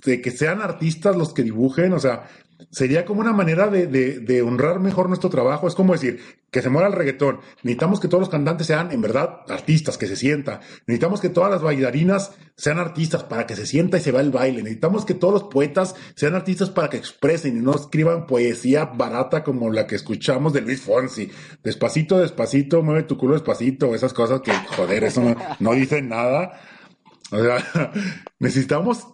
[SPEAKER 2] que sean artistas los que dibujen, o sea, sería como una manera de, honrar mejor nuestro trabajo. Es como decir, que se muera el reggaetón. Necesitamos que todos los cantantes sean en verdad artistas, que se sienta. Necesitamos que todas las bailarinas sean artistas para que se sienta y se va el baile. Necesitamos que todos los poetas sean artistas para que expresen y no escriban poesía barata como la que escuchamos de Luis Fonsi. Despacito, despacito, mueve tu culo despacito. Esas cosas que, joder, eso no, no dicen nada. O sea, necesitamos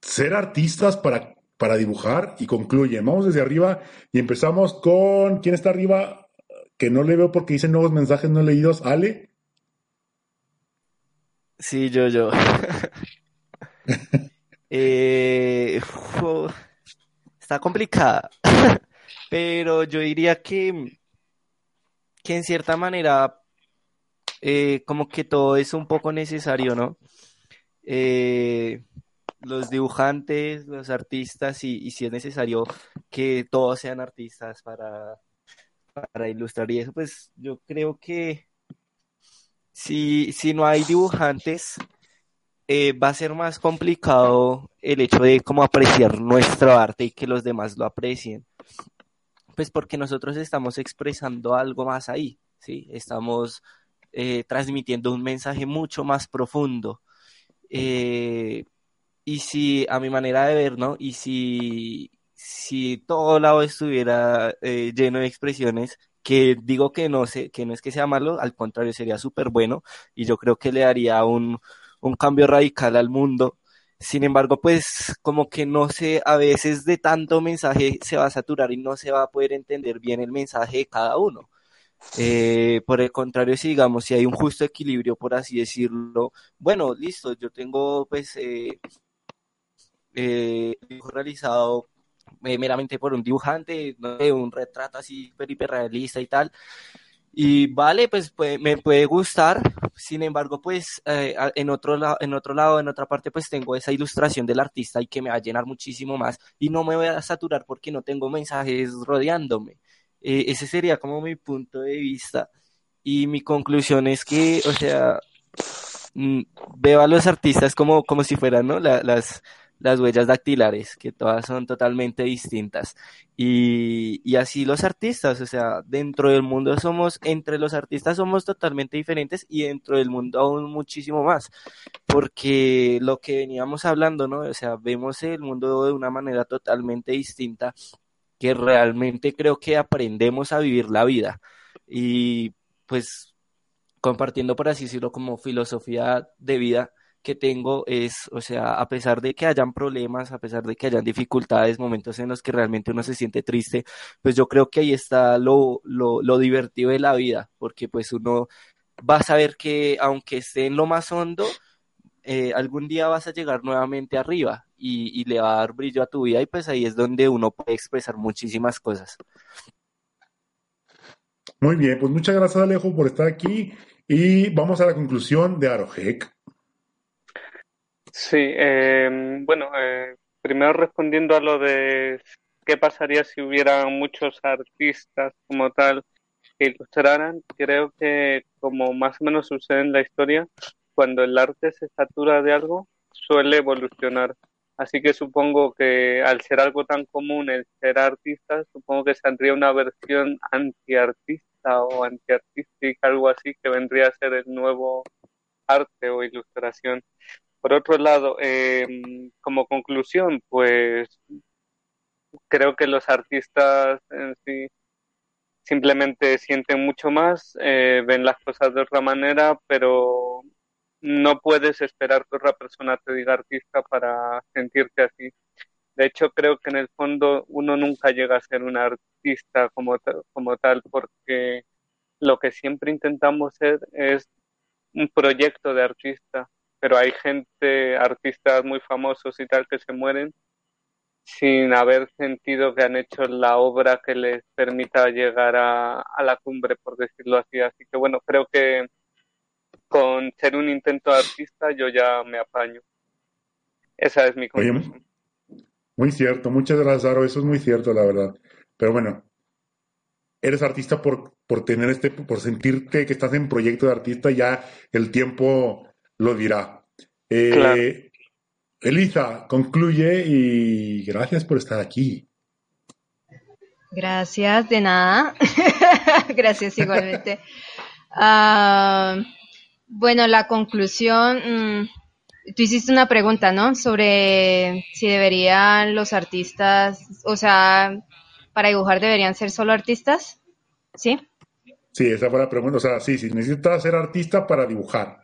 [SPEAKER 2] ser artistas para para dibujar y concluyen. Vamos desde arriba y empezamos con. ¿Quién está arriba? Que no le veo porque dicen nuevos mensajes no leídos. ¿Ale?
[SPEAKER 3] Sí, yo, yo. Eh, está complicada. Pero yo diría que, que en cierta manera, eh, como que todo es un poco necesario, ¿no? Eh, los dibujantes, los artistas y, si es necesario que todos sean artistas para, para ilustrar y eso, pues yo creo que si, si no hay dibujantes, eh, va a ser más complicado el hecho de cómo apreciar nuestro arte y que los demás lo aprecien. Pues porque nosotros estamos expresando algo más ahí, ¿sí? Estamos eh, transmitiendo un mensaje mucho más profundo. Eh, y si, a mi manera de ver, ¿no? Y si, si todo lado estuviera eh, lleno de expresiones, que digo que no sé, que no es que sea malo, al contrario, sería súper bueno, y yo creo que le daría un, un cambio radical al mundo. Sin embargo, pues como que no sé, a veces de tanto mensaje se va a saturar y no se va a poder entender bien el mensaje de cada uno. Eh, por el contrario, si digamos, si hay un justo equilibrio, por así decirlo, bueno, listo, yo tengo pues eh, eh, realizado eh, meramente por un dibujante, no un retrato así hiperrealista y tal. Y vale, pues, me puede gustar, sin embargo, pues eh, en, otro en otro lado, en otra parte, pues tengo esa ilustración del artista y que me va a llenar muchísimo más y no me voy a saturar porque no tengo mensajes rodeándome. Eh, ese sería como mi punto de vista y mi conclusión es que, o sea, mm, veo a los artistas como, como si fueran, ¿no? las, las huellas dactilares, que todas son totalmente distintas. Y, y, así los artistas, o sea, dentro del mundo somos, entre los artistas somos totalmente diferentes y dentro del mundo aún muchísimo más, porque lo que veníamos hablando, ¿no? O sea, vemos el mundo de una manera totalmente distinta, que realmente creo que aprendemos a vivir la vida. Y pues compartiendo, por así decirlo, como filosofía de vida, que tengo es, o sea, a pesar de que hayan problemas, a pesar de que hayan dificultades, momentos en los que realmente uno se siente triste, pues yo creo que ahí está lo, lo, lo divertido de la vida, porque pues uno va a saber que aunque esté en lo más hondo, eh, algún día vas a llegar nuevamente arriba y, y le va a dar brillo a tu vida y pues ahí es donde uno puede expresar muchísimas cosas.
[SPEAKER 2] Muy bien, pues muchas gracias Alejo por estar aquí y vamos a la conclusión de Arojek.
[SPEAKER 4] Sí, em, bueno, eh, primero respondiendo a lo de qué pasaría si hubiera muchos artistas como tal que ilustraran, creo que como más o menos sucede en la historia, cuando el arte se satura de algo, suele evolucionar. Así que supongo que al ser algo tan común el ser artista, supongo que saldría una versión antiartista o antiartística, algo así, que vendría a ser el nuevo arte o ilustración. Por otro lado, em, como conclusión, pues creo que los artistas en sí simplemente sienten mucho más, eh, ven las cosas de otra manera, pero no puedes esperar que otra persona te diga artista para sentirte así. De hecho, creo que en el fondo uno nunca llega a ser un artista como, como tal, porque lo que siempre intentamos ser es un proyecto de artista pero hay gente, artistas muy famosos y tal, que se mueren sin haber sentido que han hecho la obra que les permita llegar a, la cumbre, por decirlo así. Así que bueno, creo que con ser un intento de artista yo ya me apaño. Esa es mi conclusión.
[SPEAKER 2] muy cierto, muchas gracias, Aro, eso es muy cierto, la verdad. Pero bueno, eres artista por, por tener este, por sentirte que estás en proyecto de artista, ya el tiempo lo dirá. Eh, Elisa, concluye y gracias por estar aquí.
[SPEAKER 6] Gracias, de nada. gracias igualmente. Ah, bueno, la conclusión, mm, tú hiciste una pregunta, ¿no? Sobre si deberían los artistas, o sea, para dibujar deberían ser solo artistas, ¿sí?
[SPEAKER 2] Sí, esa fue la pregunta. O sea, sí, sí, necesitas ser artista para dibujar.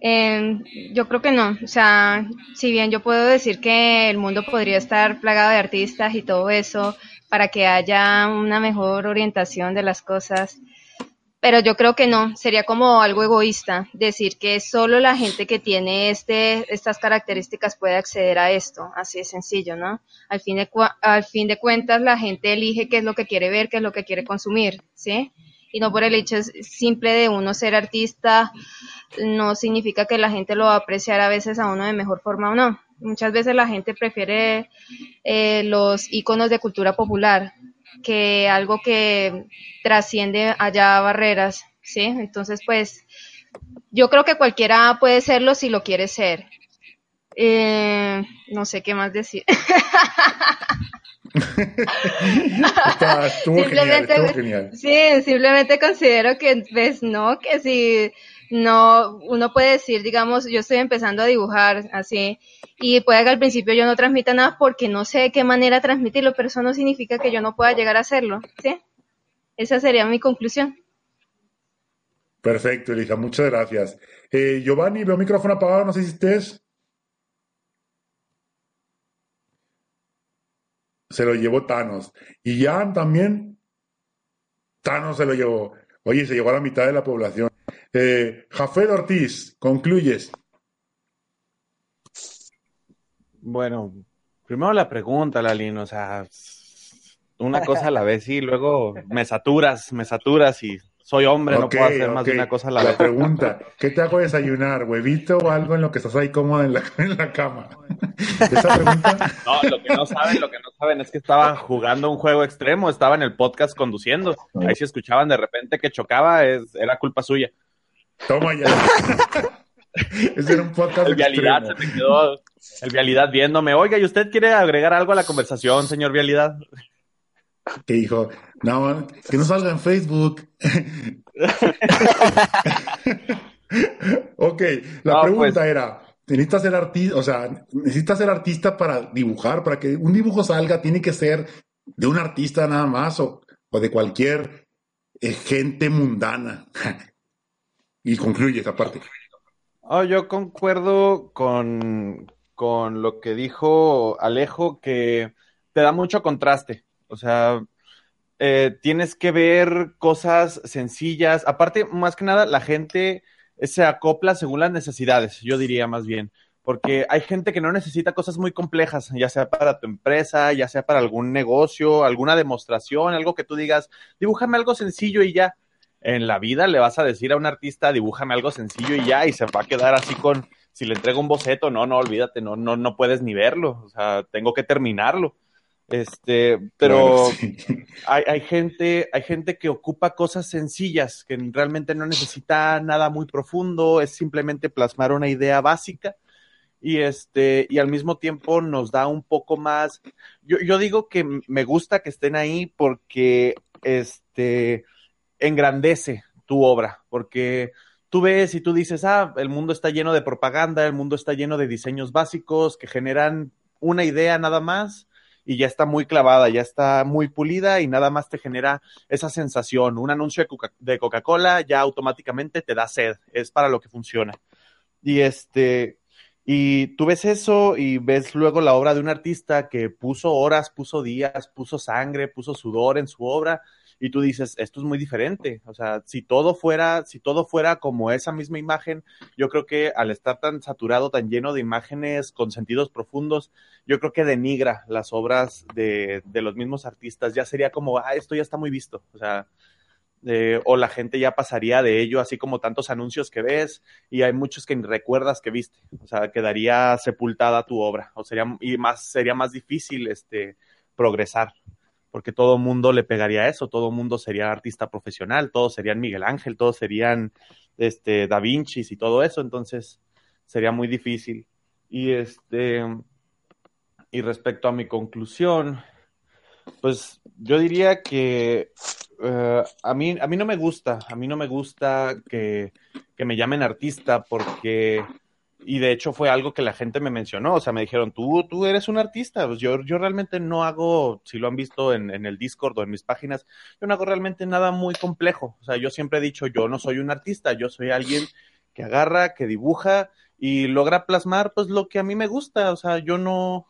[SPEAKER 6] Eh, yo creo que no. O sea, si bien yo puedo decir que el mundo podría estar plagado de artistas y todo eso para que haya una mejor orientación de las cosas, pero yo creo que no. Sería como algo egoísta decir que solo la gente que tiene este, estas características puede acceder a esto. Así de sencillo, ¿no? Al fin de, al fin de cuentas, la gente elige qué es lo que quiere ver, qué es lo que quiere consumir, ¿sí? Y no por el hecho simple de uno ser artista, no significa que la gente lo va a apreciar a veces a uno de mejor forma o no. Muchas veces la gente prefiere eh, los iconos de cultura popular que algo que trasciende allá barreras, ¿sí? Entonces, pues, yo creo que cualquiera puede serlo si lo quiere ser. Eh, no sé qué más decir. simplemente, Sí, simplemente considero que, pues, no, que si no, uno puede decir, digamos, yo estoy empezando a dibujar así, y puede que al principio yo no transmita nada porque no sé de qué manera transmitirlo, pero eso no significa que yo no pueda llegar a hacerlo, ¿sí? Esa sería mi conclusión.
[SPEAKER 2] Perfecto, Elisa, muchas gracias. Eh, Giovanni, veo micrófono apagado, no sé si estés. Se lo llevó Thanos. Y Jan también. Thanos se lo llevó. Oye, se llevó a la mitad de la población. Eh, Jafet Ortiz, concluyes.
[SPEAKER 7] Bueno, primero la pregunta, Lalín, o sea, una cosa a la vez y luego me saturas, me saturas y soy hombre, no puedo hacer más de una cosa a la
[SPEAKER 2] La
[SPEAKER 7] vez.
[SPEAKER 2] pregunta, ¿qué te hago desayunar? ¿Huevito o algo en lo que estás ahí cómodo en la, en la cama? Esa pregunta,
[SPEAKER 7] No, lo que no saben, lo que no saben es que estaban jugando un juego extremo, estaba en el podcast conduciendo. Ahí si escuchaban de repente que chocaba, es, era culpa suya.
[SPEAKER 2] toma ya. Ese era un podcast
[SPEAKER 7] El Vialidad se
[SPEAKER 2] extremo.
[SPEAKER 7] me quedó, el Vialidad viéndome. Oiga, ¿y usted quiere agregar algo a la conversación, señor Vialidad?
[SPEAKER 2] Que dijo, no, que no salga en Facebook. ok, la
[SPEAKER 7] No,
[SPEAKER 2] pregunta
[SPEAKER 7] pues-
[SPEAKER 2] era, necesitas ser artista, o sea, necesitas ser artista para dibujar, para que un dibujo salga, tiene que ser de un artista nada más o, o de cualquier eh, gente mundana. y concluye esa parte.
[SPEAKER 7] Oh, yo concuerdo con, con lo que dijo Alejo, que te da mucho contraste. O sea, eh, tienes que ver cosas sencillas. Aparte, más que nada, la gente se acopla según las necesidades, yo diría más bien. Porque hay gente que no necesita cosas muy complejas, ya sea para tu empresa, ya sea para algún negocio, alguna demostración, algo que tú digas, dibújame algo sencillo y ya en la vida le vas a decir a un artista, dibújame algo sencillo y ya, y se va a quedar así con, si le entrego un boceto, no, no, olvídate, no, no, no puedes ni verlo, o sea, tengo que terminarlo. Este, pero
[SPEAKER 2] sí.
[SPEAKER 7] hay, hay gente, hay gente que ocupa cosas sencillas, que realmente no necesita nada muy profundo, es simplemente plasmar una idea básica y este, y al mismo tiempo nos da un poco más. Yo, yo digo que me gusta que estén ahí porque este engrandece tu obra, porque tú ves y tú dices, ah, el mundo está lleno de propaganda, el mundo está lleno de diseños básicos que generan una idea nada más y ya está muy clavada, ya está muy pulida y nada más te genera esa sensación. Un anuncio de Coca- de Coca-Cola ya automáticamente te da sed, es para lo que funciona. Y este, y tú ves eso y ves luego la obra de un artista que puso horas, puso días, puso sangre, puso sudor en su obra y tú dices, esto es muy diferente. O sea, si todo fuera, si todo fuera como esa misma imagen, yo creo que al estar tan saturado, tan lleno de imágenes con sentidos profundos, yo creo que denigra las obras de, de los mismos artistas. Ya sería como, ah, esto ya está muy visto. O sea, eh, o la gente ya pasaría de ello, así como tantos anuncios que ves y hay muchos que recuerdas que viste. O sea, quedaría sepultada tu obra. O sería, y más, sería más difícil este, progresar porque todo mundo le pegaría a eso, todo mundo sería artista profesional, todos serían Miguel Ángel, todos serían este Da Vinci y todo eso, entonces sería muy difícil. Y este y respecto a mi conclusión, pues yo diría que eh, a mí a mí no me gusta, a mí no me gusta que, que me llamen artista porque y de hecho fue algo que la gente me mencionó, o sea, me dijeron, tú, tú eres un artista, pues yo, yo realmente no hago, si lo han visto en, en el Discord o en mis páginas, yo no hago realmente nada muy complejo, o sea, yo siempre he dicho, yo no soy un artista, yo soy alguien que agarra, que dibuja y logra plasmar pues lo que a mí me gusta, o sea, yo no,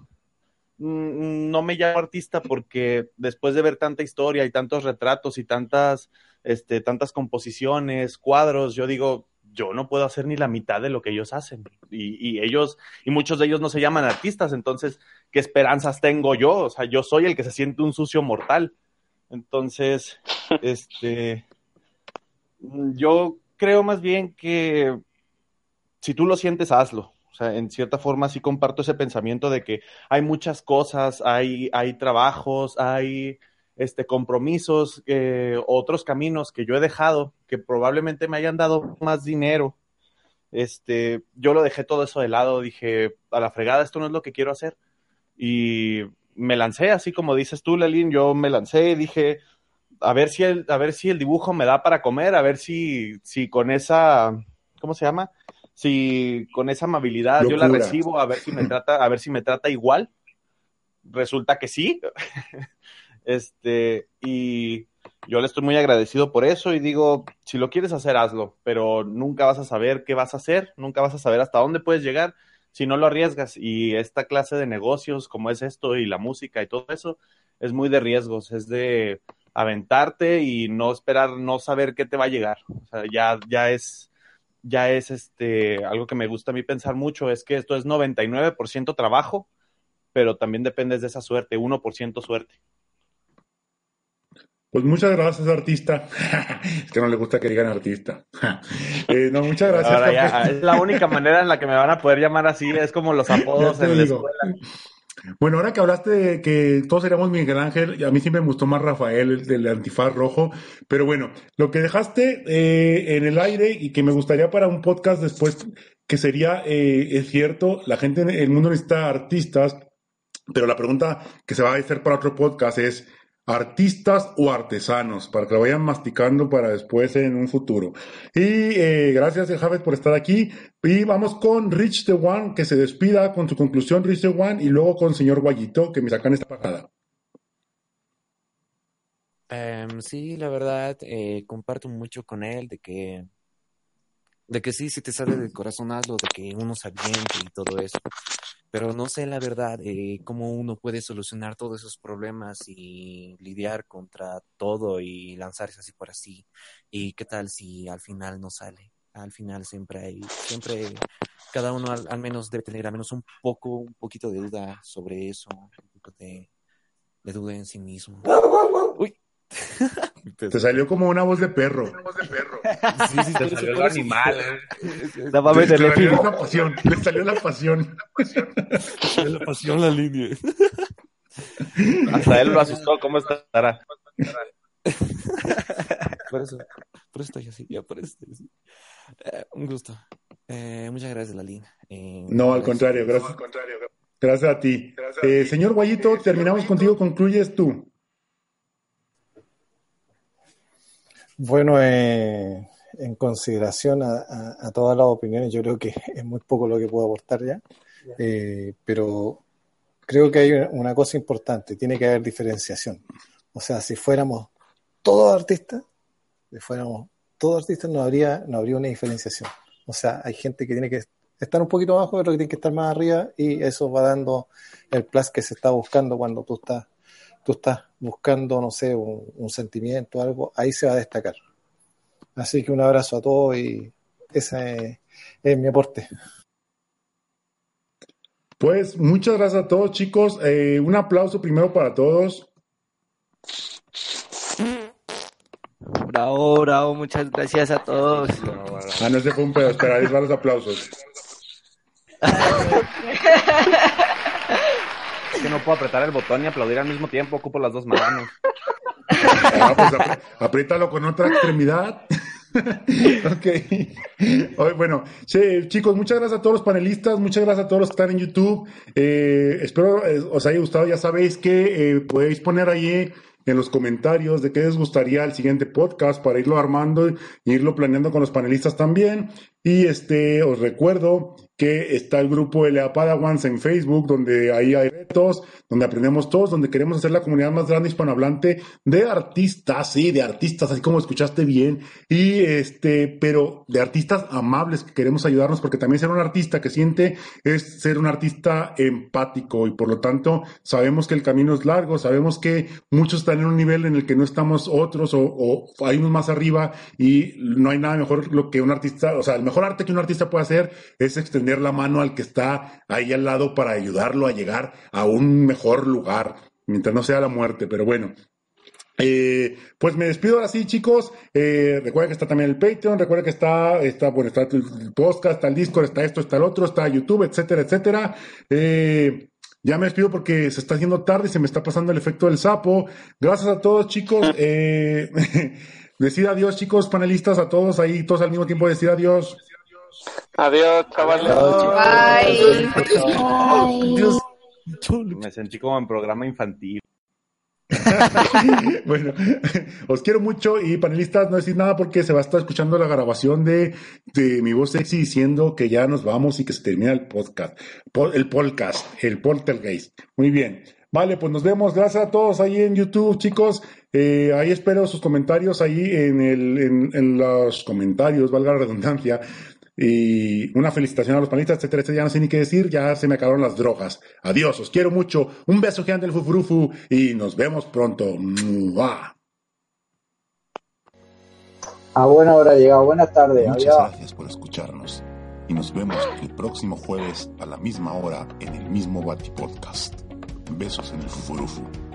[SPEAKER 7] mm, no me llamo artista porque después de ver tanta historia y tantos retratos y tantas, este, tantas composiciones, cuadros, yo digo, yo no puedo hacer ni la mitad de lo que ellos hacen. Y, y, ellos, y muchos de ellos no se llaman artistas, entonces, ¿qué esperanzas tengo yo? O sea, yo soy el que se siente un sucio mortal. Entonces, este, yo creo más bien que si tú lo sientes, hazlo. O sea, en cierta forma sí comparto ese pensamiento de que hay muchas cosas, hay, hay trabajos, hay este, compromisos, eh, otros caminos que yo he dejado que probablemente me hayan dado más dinero. Este, yo lo dejé todo eso de lado, dije, a la fregada, esto no es lo que quiero hacer. Y me lancé, así como dices tú, Lelín, yo me lancé y dije, a ver si el, a ver si el dibujo me da para comer, a ver si, si con esa, ¿cómo se llama? Si con esa amabilidad Locura. yo la recibo, a ver si me trata, a ver si me trata igual. Resulta que sí. Este, y, yo le estoy muy agradecido por eso y digo, si lo quieres hacer, hazlo, pero nunca vas a saber qué vas a hacer, nunca vas a saber hasta dónde puedes llegar si no lo arriesgas. Y esta clase de negocios, como es esto y la música y todo eso, es muy de riesgos, es de aventarte y no esperar, no saber qué te va a llegar. O sea, ya, ya es, ya es este, algo que me gusta a mí pensar mucho, es que esto es 99% trabajo, pero también dependes de esa suerte, 1% suerte.
[SPEAKER 2] Pues muchas gracias, artista. es que no le gusta que digan artista. eh, no, muchas gracias.
[SPEAKER 7] Ahora ya, es la única manera en la que me van a poder llamar así, es como los apodos en la escuela.
[SPEAKER 2] Bueno, ahora que hablaste de que todos seríamos Miguel Ángel, a mí sí me gustó más Rafael, el del antifaz rojo, pero bueno, lo que dejaste eh, en el aire y que me gustaría para un podcast después, que sería, eh, es cierto, la gente en el mundo necesita artistas, pero la pregunta que se va a hacer para otro podcast es, artistas o artesanos, para que lo vayan masticando para después en un futuro. Y eh, gracias, Javet, por estar aquí. Y vamos con Rich the One, que se despida con su conclusión, Rich the One, y luego con señor Guayito, que me sacan esta pagada.
[SPEAKER 9] Um, sí, la verdad, eh, comparto mucho con él de que, de que sí, si te sale del corazón hazlo, de que uno se aviente y todo eso. Pero no sé la verdad eh, cómo uno puede solucionar todos esos problemas y lidiar contra todo y lanzarse así por así. ¿Y qué tal si al final no sale? Al final siempre hay, siempre cada uno al, al menos debe tener al menos un poco, un poquito de duda sobre eso, un poco de, de duda en sí mismo. Uy.
[SPEAKER 2] Te salió como una voz de perro.
[SPEAKER 7] Una voz de perro. Sí, sí, te salió el animal.
[SPEAKER 2] Le salió la pasión, le salió la pasión.
[SPEAKER 7] la pasión la línea. Hasta él lo asustó, ¿cómo estará?
[SPEAKER 9] Por eso, por eso estoy así, ya por eso estoy así. Eh, un gusto. Eh, muchas gracias, Lalín. Eh,
[SPEAKER 2] No, al contrario, gracias. Gracias a ti. Eh, señor Guayito, terminamos contigo, concluyes tú.
[SPEAKER 10] Bueno, eh, en consideración a, a- a todas las opiniones, yo creo que es muy poco lo que puedo aportar ya, Eh, pero creo que hay una- una cosa importante, tiene que haber diferenciación. O sea, si fuéramos todos artistas, si fuéramos todos artistas, no habría, no habría una diferenciación. O sea, hay gente que tiene que estar un poquito abajo, pero que tiene que estar más arriba, y eso va dando el plus que se está buscando cuando tú estás, tú estás buscando, no sé, un, un sentimiento, algo, ahí se va a destacar. Así que un abrazo a todos y ese es, es mi aporte.
[SPEAKER 2] Pues muchas gracias a todos, chicos. Eh, un aplauso primero para todos.
[SPEAKER 3] Bravo, bravo, muchas gracias a todos.
[SPEAKER 2] Ah, no, ese fue un pedo. Espera, ahí van los aplausos.
[SPEAKER 7] Que no puedo apretar el botón y aplaudir al mismo tiempo, ocupo las dos manos.
[SPEAKER 2] Ah, pues apri- apriétalo con otra extremidad. ok. Bueno, chicos, muchas gracias a todos los panelistas, muchas gracias a todos los que están en YouTube. Eh, espero eh, os haya gustado. Ya sabéis que eh, podéis poner ahí en los comentarios de qué les gustaría el siguiente podcast para irlo armando y irlo planeando con los panelistas también. Y este, os recuerdo que está el grupo LA Padawans en Facebook, donde ahí hay retos, donde aprendemos todos, donde queremos hacer la comunidad más grande hispanohablante de artistas, sí, de artistas, así como escuchaste bien, y este, pero de artistas amables que queremos ayudarnos, porque también ser un artista que siente es ser un artista empático, y por lo tanto sabemos que el camino es largo, sabemos que muchos están en un nivel en el que no estamos otros, o, o hay unos más arriba, y no hay nada mejor lo que un artista, o sea, el mejor arte que un artista puede hacer es extender la mano al que está ahí al lado para ayudarlo a llegar a un mejor lugar, mientras no sea la muerte, pero bueno. Eh, pues me despido ahora sí, chicos. Eh, recuerden que está también el Patreon, recuerden que está, está, bueno, está el podcast, está el Discord, está esto, está el otro, está YouTube, etcétera, etcétera. Eh, ya me despido porque se está haciendo tarde y se me está pasando el efecto del sapo. Gracias a todos, chicos. Eh, decid adiós, chicos, panelistas, a todos ahí, todos al mismo tiempo decir adiós.
[SPEAKER 4] Adiós, chavales.
[SPEAKER 6] Bye.
[SPEAKER 7] Me sentí como en programa infantil.
[SPEAKER 2] bueno, os quiero mucho y panelistas, no decir nada porque se va a estar escuchando la grabación de, de mi voz sexy diciendo que ya nos vamos y que se termina el podcast, po- el podcast, el poltergeist. Muy bien. Vale, pues nos vemos. Gracias a todos ahí en YouTube, chicos. Eh, ahí espero sus comentarios ahí en, el, en, en los comentarios, valga la redundancia. Y una felicitación a los panelistas, etcétera, etcétera. Ya no sé ni qué decir, ya se me acabaron las drogas. Adiós, os quiero mucho. Un beso gigante del Fufurufu y nos vemos pronto. ¡Mua!
[SPEAKER 11] A buena hora llegado. Buenas tardes.
[SPEAKER 2] Muchas
[SPEAKER 11] Adiós.
[SPEAKER 2] gracias por escucharnos y nos vemos el próximo jueves a la misma hora en el mismo Bati Podcast. Besos en el Fufurufu.